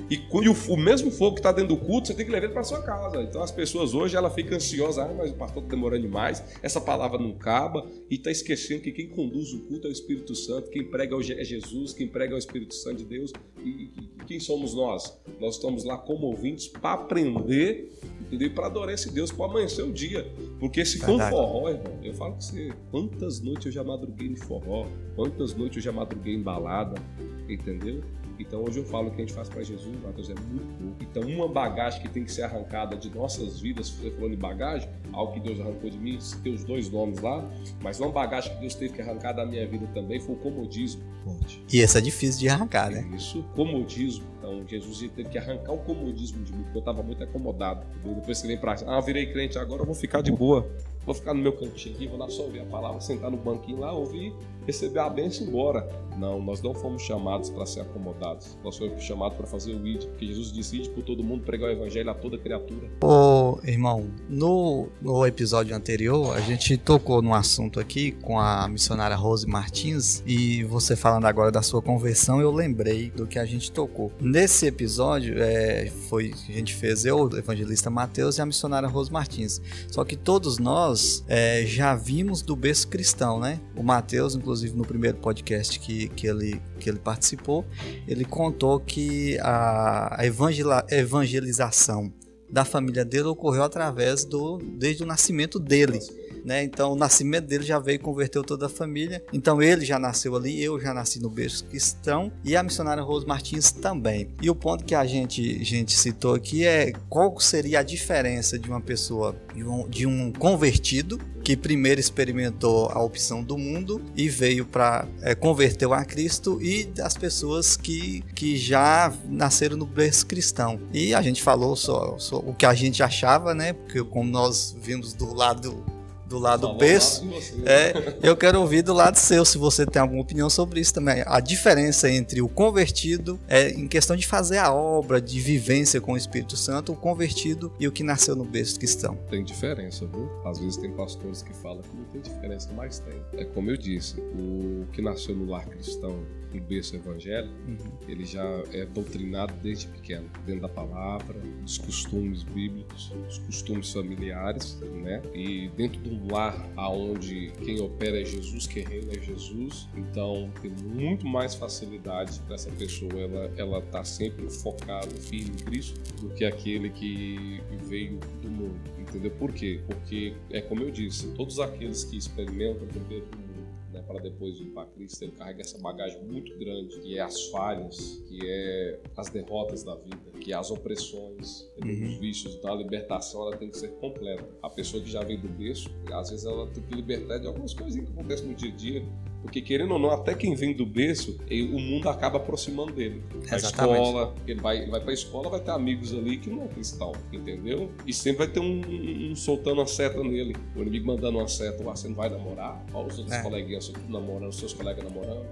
E, o, o, mesmo fogo que está dentro do culto, você tem que levar para sua casa. Então as pessoas hoje ela fica ansiosa, ah, mas o pastor está demorando demais, essa palavra não acaba, e está esquecendo que quem conduz o culto é o Espírito Santo, quem prega é Jesus, quem prega é o Espírito Santo de Deus. E, e quem somos nós? Nós estamos lá como ouvintes para aprender, entendeu? Para adorar esse Deus, para amanhecer o dia. Porque se for forró, irmão, eu falo que você, quantas noites eu já madruguei em forró, quantas noites eu já madruguei em balada, entendeu? Então hoje eu falo que a gente faz para Jesus, Mateus, é muito pouco. Então uma bagagem que tem que ser arrancada de nossas vidas, você falou de bagagem, algo que Deus arrancou de mim, tem os dois nomes lá, mas uma bagagem que Deus teve que arrancar da minha vida também foi o comodismo. E esse é difícil de arrancar, né? Isso, comodismo. Então Jesus teve que arrancar o comodismo de mim, porque eu estava muito acomodado. Depois que vem para ah, virei crente, agora eu vou ficar de boa. Vou ficar no meu cantinho aqui, vou lá só ouvir a palavra, sentar no banquinho lá, ouvir, receber a bênção e embora. Não, nós não fomos chamados para ser acomodados. Nós fomos chamados para fazer o ID, porque Jesus disse ID por todo mundo, pregar o evangelho a toda criatura. Ô, irmão, no, no episódio anterior, a gente tocou num assunto aqui com a missionária Rose Martins e você falando agora da sua conversão, eu lembrei do que a gente tocou. Nesse episódio, é, foi a gente fez eu, o evangelista Mateus e a missionária Rose Martins. Só que todos nós nós é, já vimos do berço cristão, né? O Mateus, inclusive, no primeiro podcast que, que, ele, que ele participou, ele contou que a, a evangelização da família dele ocorreu através do desde o nascimento dele né? Então o nascimento dele já veio e converteu toda a família. Então ele já nasceu ali, eu já nasci no berço cristão e a missionária Rose Martins também. E o ponto que a gente, gente citou aqui é qual seria a diferença de uma pessoa, de um, de um convertido que primeiro experimentou a opção do mundo e veio para é, converteu a Cristo e das pessoas que, que já nasceram no berço cristão. E a gente falou só, só o que a gente achava, né? Porque como nós vimos do lado do lado berço. É, eu quero ouvir do lado seu, se você tem alguma opinião sobre isso também. A diferença entre o convertido, é, em questão de fazer a obra, de vivência com o Espírito Santo, o convertido e o que nasceu no berço cristão. Tem diferença, viu? Às vezes tem pastores que falam que não tem diferença, mas tem. É como eu disse, o que nasceu no lar cristão no berço evangélico, uhum. ele já é doutrinado desde pequeno, dentro da palavra, dos costumes bíblicos, dos costumes familiares, né? E dentro de um lar aonde quem opera é Jesus, quem reina é Jesus, então tem muito mais facilidade para essa pessoa ela ela tá sempre focada, firme em Cristo, do que aquele que veio do mundo, entendeu? Por quê? Porque é como eu disse, todos aqueles que experimentam né, para depois ir para Cristo, ele carrega essa bagagem muito grande, que é as falhas, que é as derrotas da vida, que é as opressões, uhum. os vícios. Então a libertação ela tem que ser completa. A pessoa que já vem do berço, às vezes ela tem que libertar de algumas coisinhas que acontecem no dia a dia, porque, querendo ou não, até quem vem do berço, o mundo acaba aproximando dele. A escola, ele vai, ele vai pra escola, vai ter amigos ali que não é cristão, entendeu? E sempre vai ter um, um, soltando uma seta nele. O inimigo mandando uma seta, ah, você não vai namorar? Olha os outros é. coleguinhas namorando, os seus colegas namorando.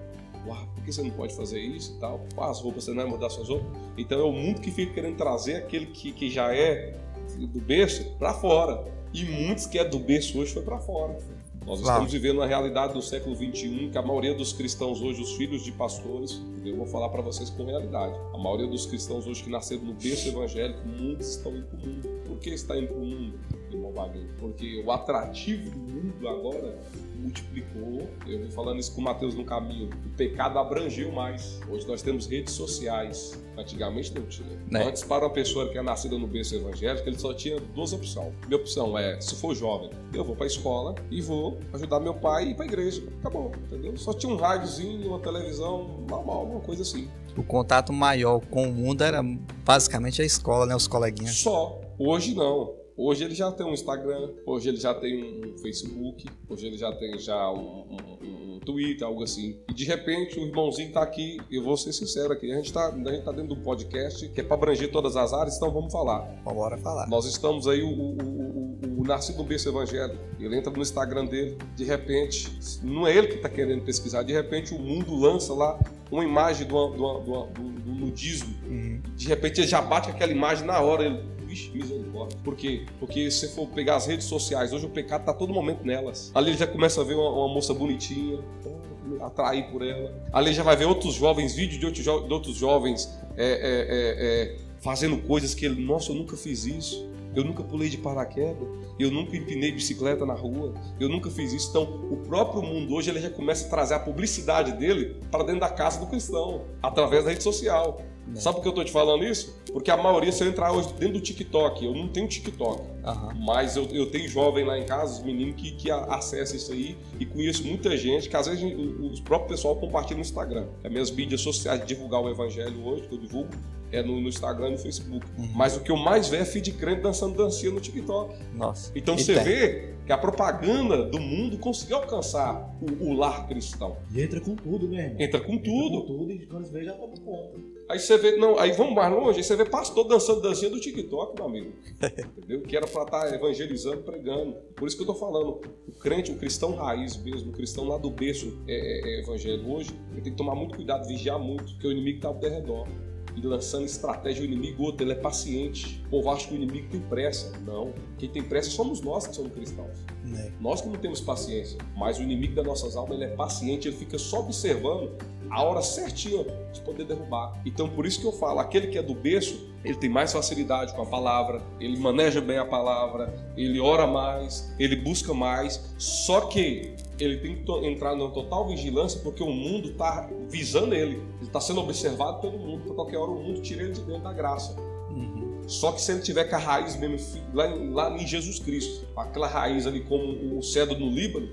Uau, por que você não pode fazer isso e tal? Qual as roupas, você não vai mudar suas roupas? Então é o mundo que fica querendo trazer aquele que, que já é do berço para fora. E muitos que é do berço hoje foi para fora. Nós Claro. estamos vivendo na realidade do século XXI, que a maioria dos cristãos hoje, os filhos de pastores, eu vou falar para vocês com realidade. A maioria dos cristãos hoje que nasceram no berço evangélico, muitos estão indo para o mundo. Por que está indo para o mundo, Wagner? Porque o atrativo do mundo agora multiplicou. Eu vim falando isso com o Mateus no caminho. O pecado abrangeu mais. Hoje nós temos redes sociais. Antigamente não tinha. Né? Antes, para uma pessoa que é nascida no berço evangélico, ele só tinha duas opções. Minha opção é, se for jovem, eu vou para a escola e vou ajudar meu pai a ir para a igreja. Acabou, entendeu? Só tinha um rádiozinho, uma televisão, normal, uma coisa assim. O contato maior com o mundo era basicamente a escola, né? Os coleguinhas. Só. Hoje não. Hoje ele já tem um Instagram, hoje ele já tem um Facebook, hoje ele já tem já um, um- um Twitter, algo assim. E de repente o irmãozinho tá aqui, eu vou ser sincero aqui, a gente tá, a gente tá dentro do podcast, que é para abranger todas as áreas, então vamos falar. Bora falar. Nós estamos aí, o, o, o, o, o Nascido no Berço Evangélico, ele entra no Instagram dele, de repente, não é ele que está querendo pesquisar, de repente o mundo lança lá uma imagem do, do, do, do, nudismo, Uhum. de repente ele já bate aquela imagem na hora, ele, vixe, misericórdia. Por quê? Porque se você for pegar as redes sociais, hoje o pecado está todo momento nelas. Ali ele já começa a ver uma, uma moça bonitinha, atrair por ela. Ali já vai ver outros jovens, vídeos de outros, jo- de outros jovens é, é, é, é, fazendo coisas que ele, nossa, eu nunca fiz isso. Eu nunca pulei de paraquedas, eu nunca empinei bicicleta na rua, eu nunca fiz isso. Então, o próprio mundo hoje ele já começa a trazer a publicidade dele para dentro da casa do cristão, através da rede social. Sabe por que eu estou te falando isso? Porque a maioria, se eu entrar hoje dentro do TikTok, eu não tenho TikTok, Aham. mas eu, eu tenho jovem lá em casa, os meninos que, que acessam isso aí e conheço muita gente que às vezes o, o próprio pessoal compartilha no Instagram. As minhas mídias sociais de divulgar o evangelho hoje, que eu divulgo, é no, no Instagram e no Facebook. Mas o que eu mais vejo é feed crente dançando dancinha no TikTok. Nossa. Então você vê que a propaganda do mundo conseguiu alcançar o, o lar cristão. E entra com tudo, né, irmão? Entra com Entra tudo. com tudo e quando você vê já toma conta. Aí você vê, não, aí vamos mais longe, aí você vê pastor dançando dancinha do TikTok, meu amigo. [laughs] Entendeu? Que era pra estar evangelizando, pregando. Por isso que eu tô falando, o crente, o cristão raiz mesmo, o cristão lá do berço é, é, é evangelho hoje, ele tem que tomar muito cuidado, vigiar muito, porque o inimigo tá ao redor. E lançando estratégia, o inimigo outro, ele é paciente. O povo acha que o inimigo tem pressa. Não. Quem tem pressa somos nós que somos cristãos. Né? Nós que não temos paciência, mas o inimigo das nossas almas ele é paciente, ele fica só observando a hora certinha de poder derrubar. Então por isso que eu falo, aquele que é do berço, ele tem mais facilidade com a palavra, ele maneja bem a palavra, ele ora mais, ele busca mais, só que ele tem que entrar numa total vigilância porque o mundo está visando ele, ele está sendo observado pelo mundo, para qualquer hora o mundo tira ele de dentro da graça. Uhum. Só que se ele tiver com a raiz mesmo lá, em- lá em Jesus Cristo, aquela raiz ali como o cedro no Líbano,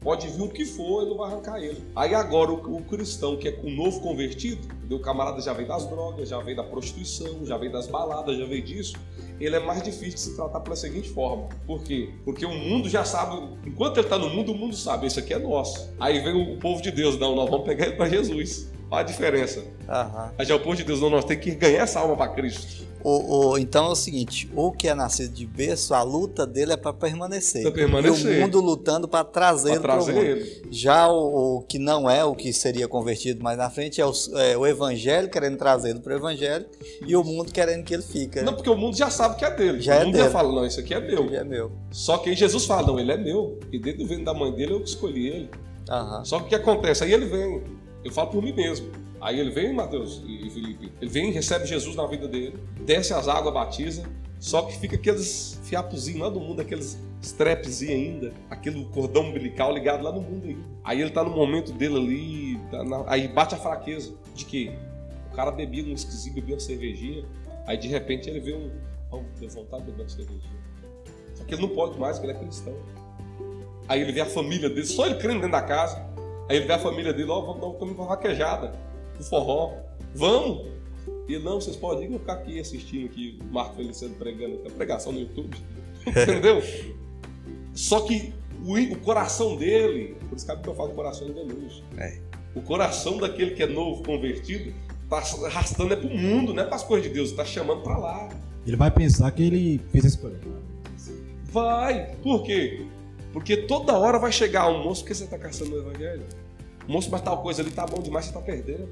pode vir o que for, ele não vai arrancar ele. Aí agora o, o cristão que é o novo convertido? O camarada já veio das drogas, já veio da prostituição, já veio das baladas, já veio disso, ele é mais difícil de se tratar pela seguinte forma. Por quê? Porque o mundo já sabe, enquanto ele está no mundo, o mundo sabe, isso aqui é nosso. Aí vem o povo de Deus, não, nós vamos pegar ele para Jesus. Olha a diferença. Aham. Aí já o povo de Deus, não, nós temos que ganhar essa alma para Cristo. O, o- então é o seguinte: o que é nascido de berço, a luta dele é para permanecer. Pra permanecer. E o mundo lutando para trazer Para pro trazer ele. Já o, o que não é o que seria convertido mais na frente é o, é o evangelho querendo trazê-lo para o evangelho e o mundo querendo que ele fique. Não, porque o mundo já sabe que é dele. Já o é mundo dele. já fala, não, isso aqui é meu. Ele é meu. Só que aí Jesus fala, não, ele é meu. E desde o ventre da mãe dele eu que escolhi ele. Aham. Só que o que acontece? Aí ele vem. Eu falo por mim mesmo. Aí ele vem, Mateus e Felipe. Ele vem, recebe Jesus na vida dele, desce as águas, batiza. Só que fica aqueles fiapozinhos lá do mundo, aqueles strapzinhos ainda, aquele cordão umbilical ligado lá no mundo ainda. Aí ele tá no momento dele ali, tá na- aí bate a fraqueza. De quê? O cara bebia um esquisinho, bebia uma cervejinha, aí de repente ele vê um. Oh, deu vontade de beber uma cervejinha. Só que ele não pode mais, porque ele é cristão. Aí ele vê a família dele, só ele crendo dentro da casa. Aí ele vê a família dele, ó, vamos dar um caminho vaquejada, pro forró. Vamos! E ele, não, vocês podem ir, ficar aqui assistindo aqui o Marco Feliciano pregando, a pregação no YouTube. [laughs] Entendeu? Só que o, o coração dele, por isso que eu falo coração enganoso. É. O coração daquele que é novo, convertido, tá arrastando é pro mundo, não é pras coisas de Deus, tá chamando pra lá. Ele vai pensar que ele fez a escolha. Vai! Por quê? Porque toda hora vai chegar um moço, por que você está caçando o evangelho? Moço, mas tal coisa ali tá bom demais, você tá perdendo.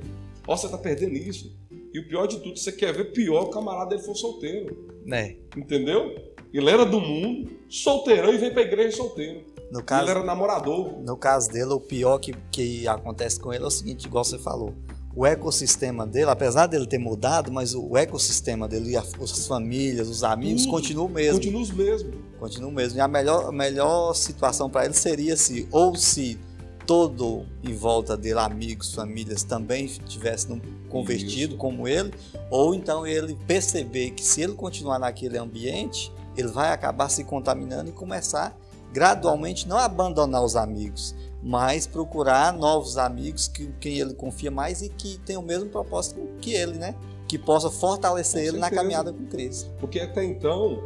Ó, você tá perdendo isso. E o pior de tudo, você quer ver pior, o camarada dele for solteiro. Né? Entendeu? Ele era do mundo, solteirão e veio pra igreja solteiro. No caso, Ele era namorador. no caso dele, o pior que, que acontece com ele é o seguinte, igual você falou. O ecossistema dele, apesar dele ter mudado, mas o ecossistema dele, as famílias, os amigos, continuam o mesmo. Continua os mesmos. Continua o mesmo. E a melhor, a melhor situação para ele seria se, ou se todo em volta dele, amigos, famílias, também tivessem convertido Isso. como ele, ou então ele perceber que se ele continuar naquele ambiente, ele vai acabar se contaminando e começar gradualmente não abandonar os amigos, mas procurar novos amigos que quem ele confia mais e que tem o mesmo propósito que ele, né? Que possa fortalecer Com ele na certeza. caminhada com Cristo. Porque até então,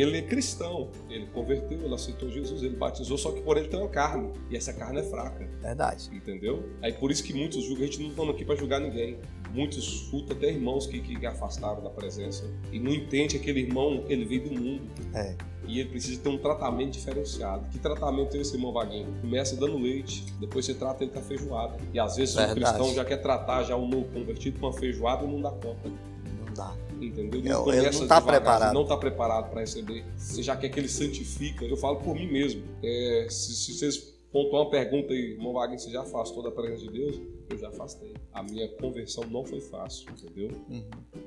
ele é cristão. Ele converteu, ele aceitou Jesus, ele batizou, só que por ele tem uma carne. E essa carne é fraca. Verdade. Entendeu? Aí por isso que muitos julgam, a gente não estamos aqui para julgar ninguém. Muitos escutam até irmãos que, que afastaram da presença e não entende que aquele irmão ele veio do mundo. É. E ele precisa ter um tratamento diferenciado. Que tratamento é esse, irmão Vaguinho? Começa dando leite, depois você trata ele com a feijoada. E às vezes Verdade. o cristão já quer tratar já o novo convertido com a feijoada e não dá conta. Não dá. Entendeu? Ele não começa tá devagar, preparado. Não está preparado para receber. Você já quer que ele santifica. Eu falo por mim mesmo. É, se, se vocês pontuar uma pergunta aí, irmão Wagner, você já afastou da presença de Deus? Eu já afastei. A minha conversão não foi fácil, entendeu? Uhum.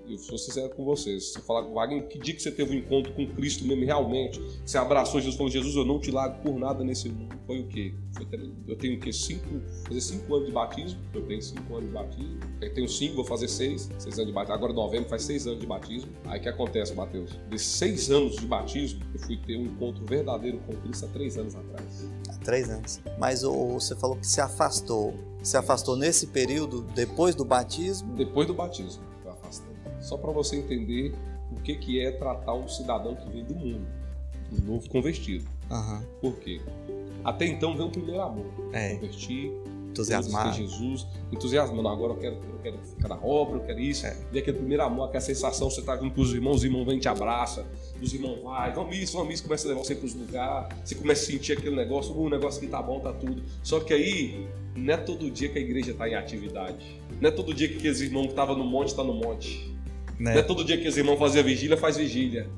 Eu sou sincero com vocês. Se eu falar com o Wagner, que dia que você teve um encontro com Cristo mesmo, realmente? Você abraçou Jesus e falou: Jesus, eu não te largo por nada nesse mundo. Foi o quê? Foi eu tenho o quê? Cinco, fazer cinco anos de batismo. Eu tenho cinco anos de batismo. Eu tenho cinco, vou fazer seis. Seis anos de batismo. Agora, em novembro, faz seis anos de batismo. Aí o que acontece, Mateus? Desses seis anos de batismo, eu fui ter um encontro verdadeiro com Cristo há três anos atrás. Há três anos. Mas o, você falou que se afastou. Se afastou nesse período, depois do batismo? Depois do batismo, eu afastei. Só para você entender o que, que é tratar um cidadão que vem do mundo, um novo convertido. Aham. Por quê? Até então vem o primeiro amor. É, Converti, entusiasmado. conheci Jesus, entusiasmando. Agora eu quero, eu quero ficar na obra, eu quero isso. É. Vem aquele primeiro amor, aquela sensação, você tá junto com os irmãos, os irmãos vêm e te abraça, os irmãos vai, vamos isso, vamos isso, começa a levar você para os lugares, você começa a sentir aquele negócio, o negócio que tá bom, tá tudo. Só que aí, não é todo dia que a igreja está em atividade. Não é todo dia que aqueles irmãos que estavam no monte, tá no monte. Não é Né? todo dia que os irmãos faziam vigília, faz vigília.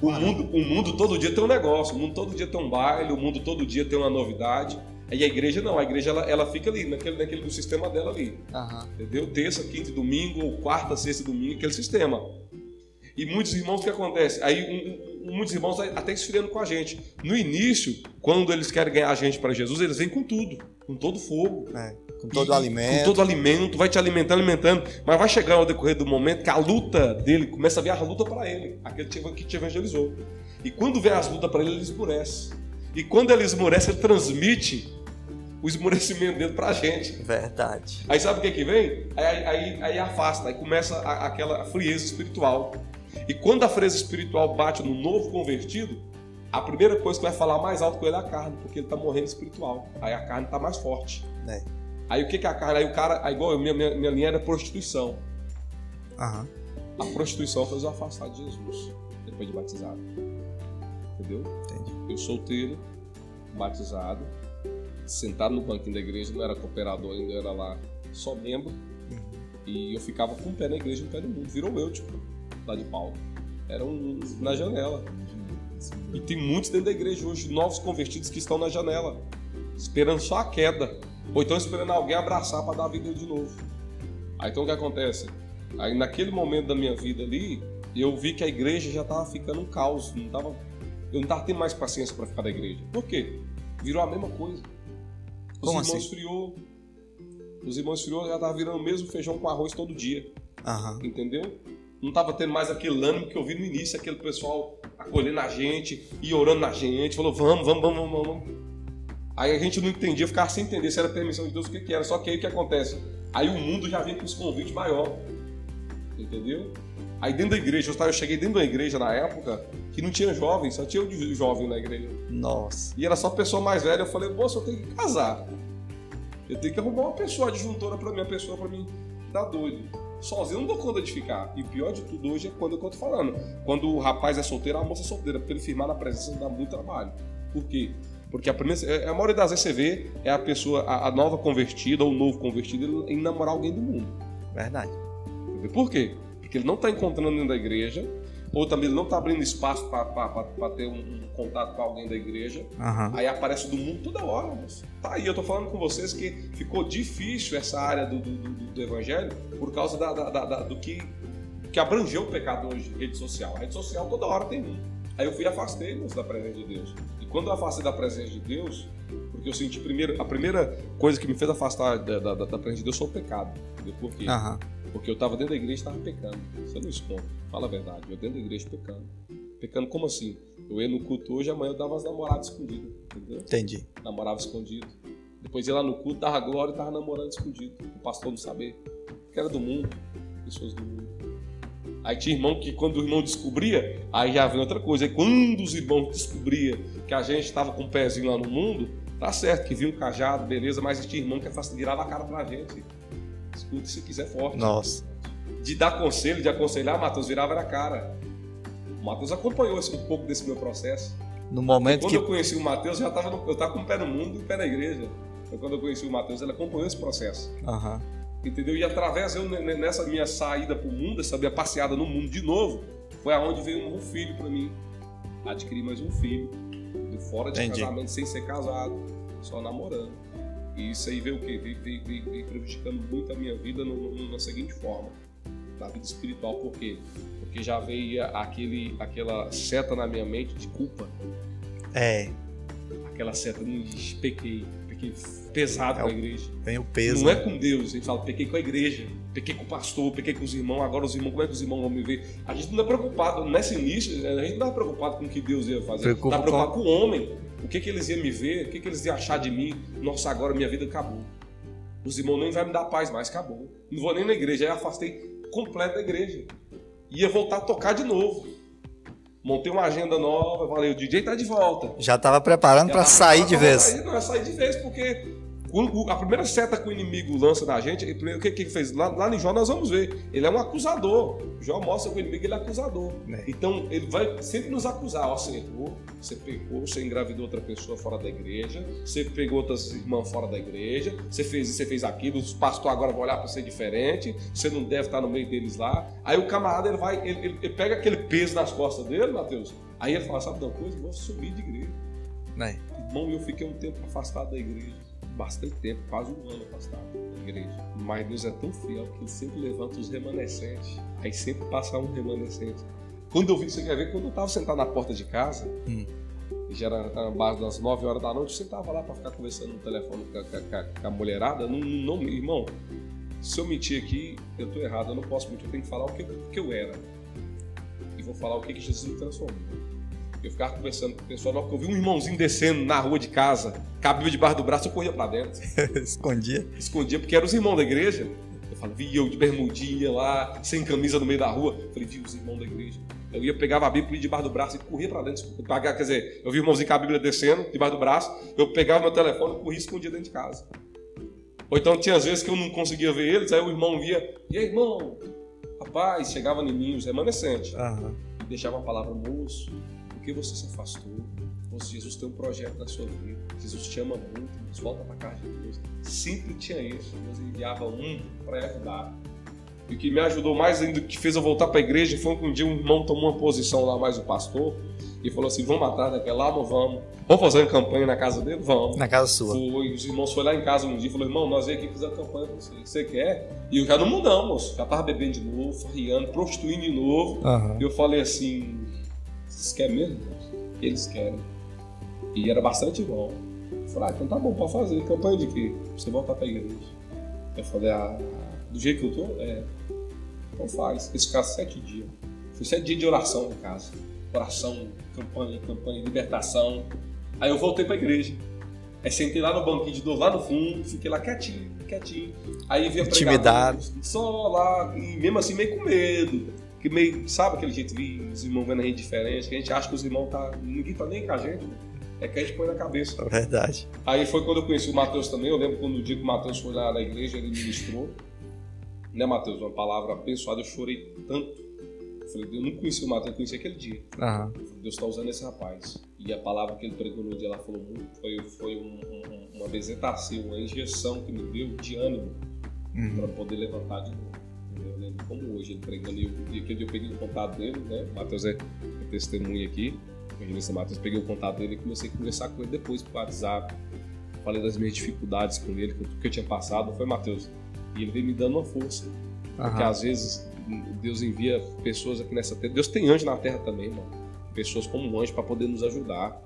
O mundo, o mundo todo dia tem um negócio, o mundo todo dia tem um baile, o mundo todo dia tem uma novidade. Aí a igreja não, a igreja ela, ela fica ali, naquele, naquele do sistema dela ali. Aham. Entendeu? Terça, quinta e domingo, ou quarta, sexta e domingo, aquele sistema. E muitos irmãos, o que acontece? Aí um- um- muitos irmãos até esfriando com a gente. No início, quando eles querem ganhar a gente para Jesus, eles vêm com tudo, com todo fogo. É, Com todo E- alimento. Com todo alimento, vai te alimentando, alimentando. Mas vai chegar ao decorrer do momento que a luta dele começa a vir a luta para ele, aquele que te evangelizou. E quando vem as lutas para ele, ele esmurece. E quando ele esmurece, ele transmite o esmurecimento dele para a gente. Verdade. Aí sabe o que que vem? Aí, aí, aí afasta, aí começa a- aquela frieza espiritual. E quando a frieza espiritual bate no novo convertido, a primeira coisa que vai falar mais alto com ele é a carne, porque ele está morrendo espiritual. Aí a carne está mais forte. É. Aí o que que é a carne? Aí o cara, aí igual eu, minha, minha, minha linha era prostituição. Aham. A prostituição fez eu afastar de Jesus depois de batizado. Entendeu? Entendi. Eu solteiro, batizado, sentado no banquinho da igreja, não era cooperador ainda, eu era lá só membro. E eu ficava com o pé na igreja e um pé no mundo. Virou eu, tipo, lá de Paulo. Era um na janela. E tem muitos dentro da igreja hoje, novos convertidos que estão na janela, esperando só a queda. Ou então esperando alguém abraçar para dar a vida de novo. Aí então o que acontece? Aí naquele momento da minha vida ali, eu vi que a igreja já estava ficando um caos. Não tava, eu não estava tendo mais paciência para ficar na igreja. Por quê? Virou a mesma coisa. Os Como irmãos assim? esfriou. Os irmãos esfriou já estavam virando o mesmo feijão com arroz todo dia. Aham. Entendeu? Não estava tendo mais aquele ânimo que eu vi no início, aquele pessoal acolhendo a gente e orando na gente, falou, vamos, vamos, vamos, vamos, vamos. Aí a gente não entendia, ficava sem entender se era permissão de Deus, o que, que era. Só que aí o que acontece? Aí o mundo já vem com os convites maior. Entendeu? Aí dentro da igreja, eu cheguei dentro da igreja na época que não tinha jovem, só tinha eu de jovem na igreja. Nossa. E era só pessoa mais velha. Eu falei, moça, eu tenho que casar. Eu tenho que arrumar uma pessoa adjuntora pra mim, uma pessoa pra mim. Tá doido. Sozinho eu não dou conta de ficar. E o pior de tudo hoje é quando eu tô falando. Quando o rapaz é solteiro, a moça é solteira, porque ele firmar na presença dá muito trabalho. Por quê? O Porque a, primeira, é, a maioria das vezes você vê é a pessoa, a, a nova convertida ou o novo convertido em namorar alguém do mundo. Verdade. Por quê? Porque ele não está encontrando dentro da igreja, ou também ele não está abrindo espaço para ter um, um, contato com alguém da igreja. Aham. Aí aparece do mundo toda hora. Mas tá aí, eu tô falando com vocês que ficou difícil essa área do, do, do- do evangelho por causa da- da- da- do que, que abrangeu o pecado hoje, rede social. A rede social toda hora tem um. Aí eu fui afastei moço, da presença de Deus. E quando eu afastei da presença de Deus, porque eu senti primeiro, a primeira coisa que me fez afastar da, da, da presença de Deus foi o pecado. Entendeu? Por quê? Aham. Porque eu estava dentro da igreja e estava pecando. Você não esconde. Fala a verdade. Eu dentro da igreja pecando. Pecando como assim? Eu ia no culto hoje, amanhã eu dava as namoradas escondidas. Entendeu? Entendi. Namorava escondido. Depois ia lá no culto, dava glória e tava namorando escondido. O pastor não sabia. Porque era do mundo. Pessoas do mundo. Aí tinha irmão que quando o irmão descobria, aí já vem outra coisa. Aí quando os irmãos descobriam que a gente estava com o pezinho lá no mundo, tá certo, que viu um cajado, beleza, mas tinha irmão que virava a cara pra gente. Escuta se quiser forte Nossa. de dar conselho, de aconselhar, Matheus virava na cara. O Matheus acompanhou esse- um pouco desse meu processo. No momento Quando que. eu conheci o Matheus, já tava no- eu estava com o pé no mundo e o pé na igreja. Foi quando eu conheci o Matheus, ele acompanhou esse processo. Aham. Entendeu? E através eu ne- ne- nessa minha saída para o mundo, essa minha passeada no mundo de novo, foi aonde veio um novo filho para mim. Adquiri mais um filho, fora de Entendi. casamento, sem ser casado, só namorando. E isso aí veio o quê? Veio, veio- veio- veio prejudicando muito a minha vida no- no- na seguinte forma. Na vida espiritual, por quê? Porque já veio aquele, aquela seta na minha mente de culpa. É, Aquela seta, "Hum, pequei, pequei pesado É com a igreja. vem o peso. Não é né? com Deus, a gente fala, pequei com a igreja, pequei com o pastor, pequei com os irmãos, agora os irmãos, como é que os irmãos vão me ver? A gente não está preocupado, nesse início, a gente não está preocupado com o que Deus ia fazer, Preocupa está preocupado com... o homem, o que, que eles iam me ver, o que, que eles iam achar de mim, nossa, agora minha vida acabou. Os irmãos nem vão me dar paz mais, acabou. Não vou nem na igreja, aí afastei completo da igreja. Ia voltar a tocar de novo. Montei uma agenda nova, falei, o DJ tá de volta. Já tava preparando pra Ela sair de "Não, vez. sair- Não, é sair de vez, porque o- a primeira seta que o inimigo lança na gente, o que, que ele fez? Lá, lá em Jó nós vamos ver. Ele é um acusador. Jó mostra que o inimigo ele é acusador. É. Então ele vai sempre nos acusar. Ó, você errou, você pecou, você engravidou outra pessoa fora da igreja, você pegou outras irmãs fora da igreja, você fez isso, você fez aquilo, os pastores agora vão olhar para você diferente, você não deve estar no meio deles lá. Aí o camarada ele vai, ele, ele- ele pega aquele peso nas costas dele, Mateus. Aí ele fala, sabe de uma coisa? Eu Vou subir de igreja. Né? Irmão, eu fiquei um tempo afastado da igreja. Bastante tempo, quase um ano afastado da igreja. Mas Deus é tão fiel que ele sempre levanta os remanescentes. Aí sempre passa um remanescente. Quando eu vi, você quer ver, quando eu estava sentado na porta de casa, Hum. já era na base das 9 horas da noite, você estava lá para ficar conversando no telefone com a, com a- com a- com a mulherada. Não, não, irmão, se eu mentir aqui, eu estou errado, eu não posso mentir, eu tenho que falar o que, o que eu era. E vou falar o que, que Jesus me transformou. Eu ficava conversando com o pessoal, que eu vi um irmãozinho descendo na rua de casa, com a Bíblia debaixo do braço, eu corria para dentro. [laughs] Escondia. Escondia, porque eram os irmãos da igreja. Eu falava, via eu de bermudinha lá, sem camisa no meio da rua. Eu falei, vi os irmãos da igreja. Eu ia, pegava a Bíblia, ia debaixo do braço e corria para dentro. Quer dizer, eu vi o irmãozinho com a Bíblia descendo, debaixo do braço, eu pegava meu telefone e corria e escondia dentro de casa. Ou então tinha às vezes que eu não conseguia ver eles, aí o irmão via, e aí, irmão? Rapaz, chegava em mim, os remanescentes e deixava a palavra, moço, por que você se afastou? Moço, Jesus tem um projeto na sua vida. Jesus te ama muito, mas volta para casa de Deus. Sempre tinha isso. Deus enviava um para ajudar. E o que me ajudou mais ainda, que fez eu voltar para a igreja, foi que um dia um irmão tomou uma posição lá, mais o pastor, e falou assim: vamos atrás daquela, vamos, vamos. Vamos fazer uma campanha na casa dele? Vamos. Na casa sua. Foi, os irmãos foram lá em casa um dia e falaram, irmão, nós viemos aqui fazer uma campanha pra você. Você quer? E eu já não mudamos, moço. Já tava bebendo de novo, farriando, prostituindo de novo. Aham. E eu falei assim, vocês querem mesmo? Eles querem. E era bastante bom. Eu falei, ah, então tá bom, pode fazer. Campanha de quê? Pra você voltar pra igreja. Eu falei, ah, do jeito que eu tô? É. Então faz. Eles ficaram sete dias. Foi sete dias de oração em casa. Oração, campanha, campanha, libertação. Aí eu voltei pra igreja. Aí sentei lá no banquinho de novo, lá no fundo, fiquei lá quietinho, quietinho. Aí via Intimidado. Só lá, e mesmo assim meio com medo. Que meio, sabe aquele jeito de os irmãos vendo a gente diferente, que a gente acha que os irmãos tá. Ninguém tá nem com a gente. É que a gente põe na cabeça. Verdade. Aí foi quando eu conheci o Matheus também. Eu lembro quando o dia que o Matheus foi lá na igreja, ele ministrou. Né, Matheus? Uma palavra abençoada. Eu chorei tanto. Eu falei, eu não conheci o Matheus, eu conheci aquele dia. Aham. Deus está usando esse rapaz. E a palavra que ele pregou no dia lá falou muito, foi, foi um, um, uma visitação, uma injeção que me deu de ânimo Uhum. para poder levantar de novo. Como hoje ele pregando, e aquele dia eu peguei o contato dele, né? O Matheus é, testemunha aqui, evangelista Matheus, peguei o contato dele e comecei a conversar com ele depois pro WhatsApp. Falei das minhas dificuldades com ele, com tudo que eu tinha passado, foi Matheus. E ele veio me dando uma força. Porque Aham. às vezes Deus envia pessoas aqui nessa terra. Deus tem anjo na terra também, mano. Pessoas como um anjo para poder nos ajudar.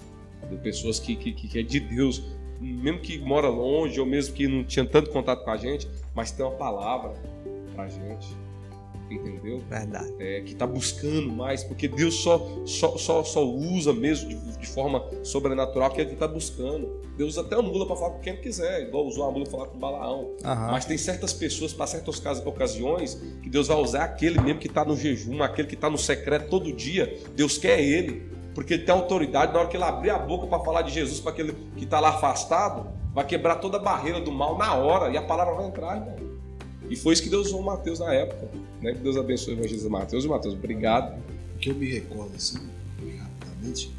Pessoas que, que, que é de Deus, mesmo que mora longe ou mesmo que não tinha tanto contato com a gente, mas tem uma palavra pra gente. Entendeu? Verdade. É, que tá buscando mais, porque Deus só, só, só, só usa mesmo de, de forma sobrenatural que ele tá buscando. Deus usa até a mula para falar com quem quiser, igual usou a mula para falar com o Balaão. Aham. Mas tem certas pessoas, para certas ocasi- ocasiões, que Deus vai usar aquele mesmo que está no jejum, aquele que está no secreto todo dia. Deus quer ele, porque ele tem autoridade. Na hora que ele abrir a boca para falar de Jesus para aquele que está lá afastado, vai quebrar toda a barreira do mal na hora e a palavra vai entrar, irmão. E foi isso que Deus usou o Mateus na época. Né? Que Deus abençoe o evangelista Mateus. E Mateus, obrigado. O que eu me recordo assim, bem rapidamente,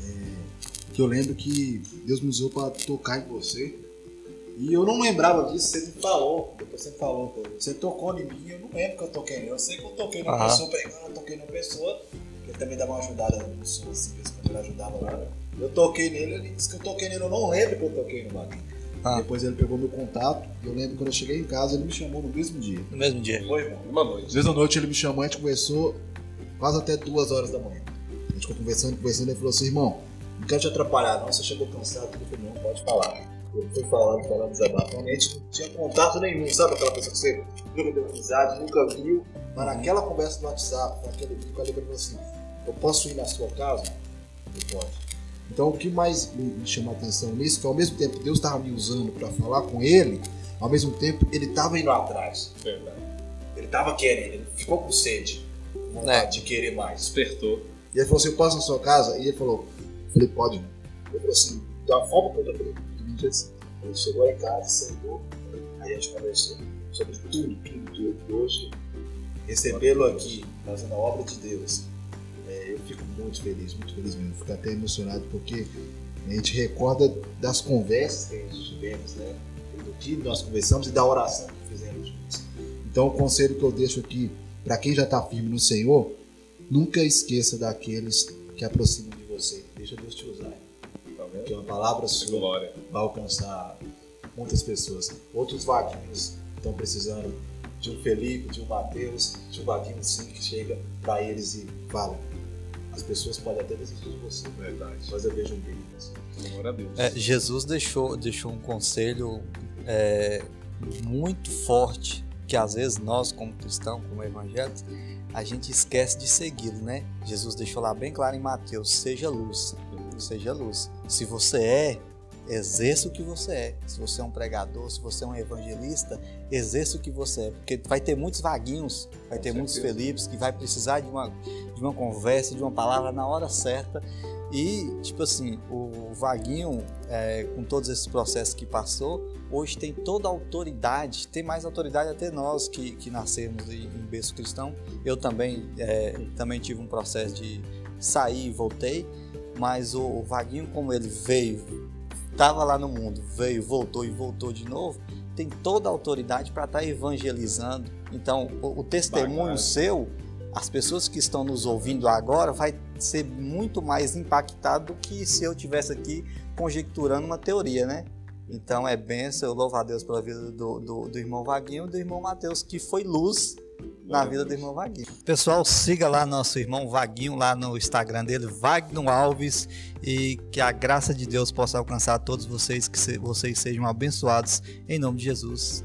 é que eu lembro que Deus me usou para tocar em você. E eu não lembrava disso, você me falou, depois você falou, pô, você tocou em mim, eu não lembro que eu toquei nele. Eu sei que eu toquei numa Aham. pessoa pregando, eu toquei numa pessoa, ele também dava uma ajudada no som, assim, quando ele ajudava lá. né? Eu toquei nele, ele disse que eu toquei nele, eu não lembro que eu toquei no Baguinho. Ah. Depois ele pegou meu contato, e eu lembro que quando eu cheguei em casa, ele me chamou no mesmo dia. No mesmo dia. Foi, irmão? Uma noite. Às vezes à noite ele me chamou, a gente conversou quase até duas horas da manhã. A gente ficou conversando, conversando, ele falou assim, irmão, não quero te atrapalhar não, você chegou cansado, eu falei, não, pode falar. Ele foi falando, falando, desabafando, e a gente não tinha contato nenhum, sabe aquela pessoa que você nunca deu amizade, nunca viu, mas naquela conversa do WhatsApp, naquele vídeo, ele falou assim, eu posso ir na sua casa? Ele pode. Então o que mais me, chamou a atenção nisso, que ao mesmo tempo Deus estava me usando para falar com ele, ao mesmo tempo ele estava indo atrás. Verdade. Ele tava querendo, ele ficou com sede, vontade de querer mais. Despertou. E ele falou assim: Eu posso na sua casa? E ele falou: Eu falei, pode. Ele falou assim: Da forma que eu tô falando, ele disse assim. Ele chegou em casa, sentou, aí a gente conversou sobre tudo, tudo, tudo. E hoje, recebê-lo aqui, fazendo a obra de Deus, eu muito feliz, muito feliz mesmo. Fico até emocionado porque a gente recorda das conversas que a gente tivemos, né? Do que nós conversamos e da oração que fizemos juntos. Então, o conselho que eu deixo aqui para quem já está firme no Senhor, nunca esqueça daqueles que aproximam de você. Deixa Deus te usar. Tá? Porque uma palavra sua Glória. vai alcançar muitas pessoas. Outros vaguinhos estão precisando de um Felipe, de um Mateus, de um vaguinho sim que chega para eles e fala. As pessoas podem até desistir de você, Verdade. mas eu vejo um bem em você. Glória a Deus. É, Jesus deixou, deixou um conselho é, muito forte que às vezes nós, como cristãos, como evangélicos, a gente esquece de segui-lo, né? Jesus deixou lá bem claro em Mateus: seja luz, seja luz. Se você é, exerça o que você é. Se você é um pregador, se você é um evangelista, exerça o que você é. Porque vai ter muitos vaguinhos, vai Com ter muitos certeza. Felipes que vai precisar de uma, de uma conversa, de uma palavra na hora certa. E, tipo assim, o Vaguinho, é, com todos esses processos que passou, hoje tem toda a autoridade, tem mais autoridade até nós que, que nascemos em em berço cristão. Eu também, é, também tive um processo de sair e voltei, mas o, o Vaguinho, como ele veio, estava lá no mundo, veio, voltou e voltou de novo, tem toda a autoridade para estar evangelizando. Então, o, o testemunho Bacana. seu, as pessoas que estão nos ouvindo agora, vai ser muito mais impactado do que se eu tivesse aqui conjecturando uma teoria, né? Então é benção, eu louvo a Deus pela vida do, do, do irmão Vaguinho e do irmão Mateus, que foi luz na vida do irmão Vaguinho. Pessoal, siga lá nosso irmão Vaguinho lá no Instagram dele, Wagner Alves, e que a graça de Deus possa alcançar todos vocês, que vocês sejam abençoados em nome de Jesus.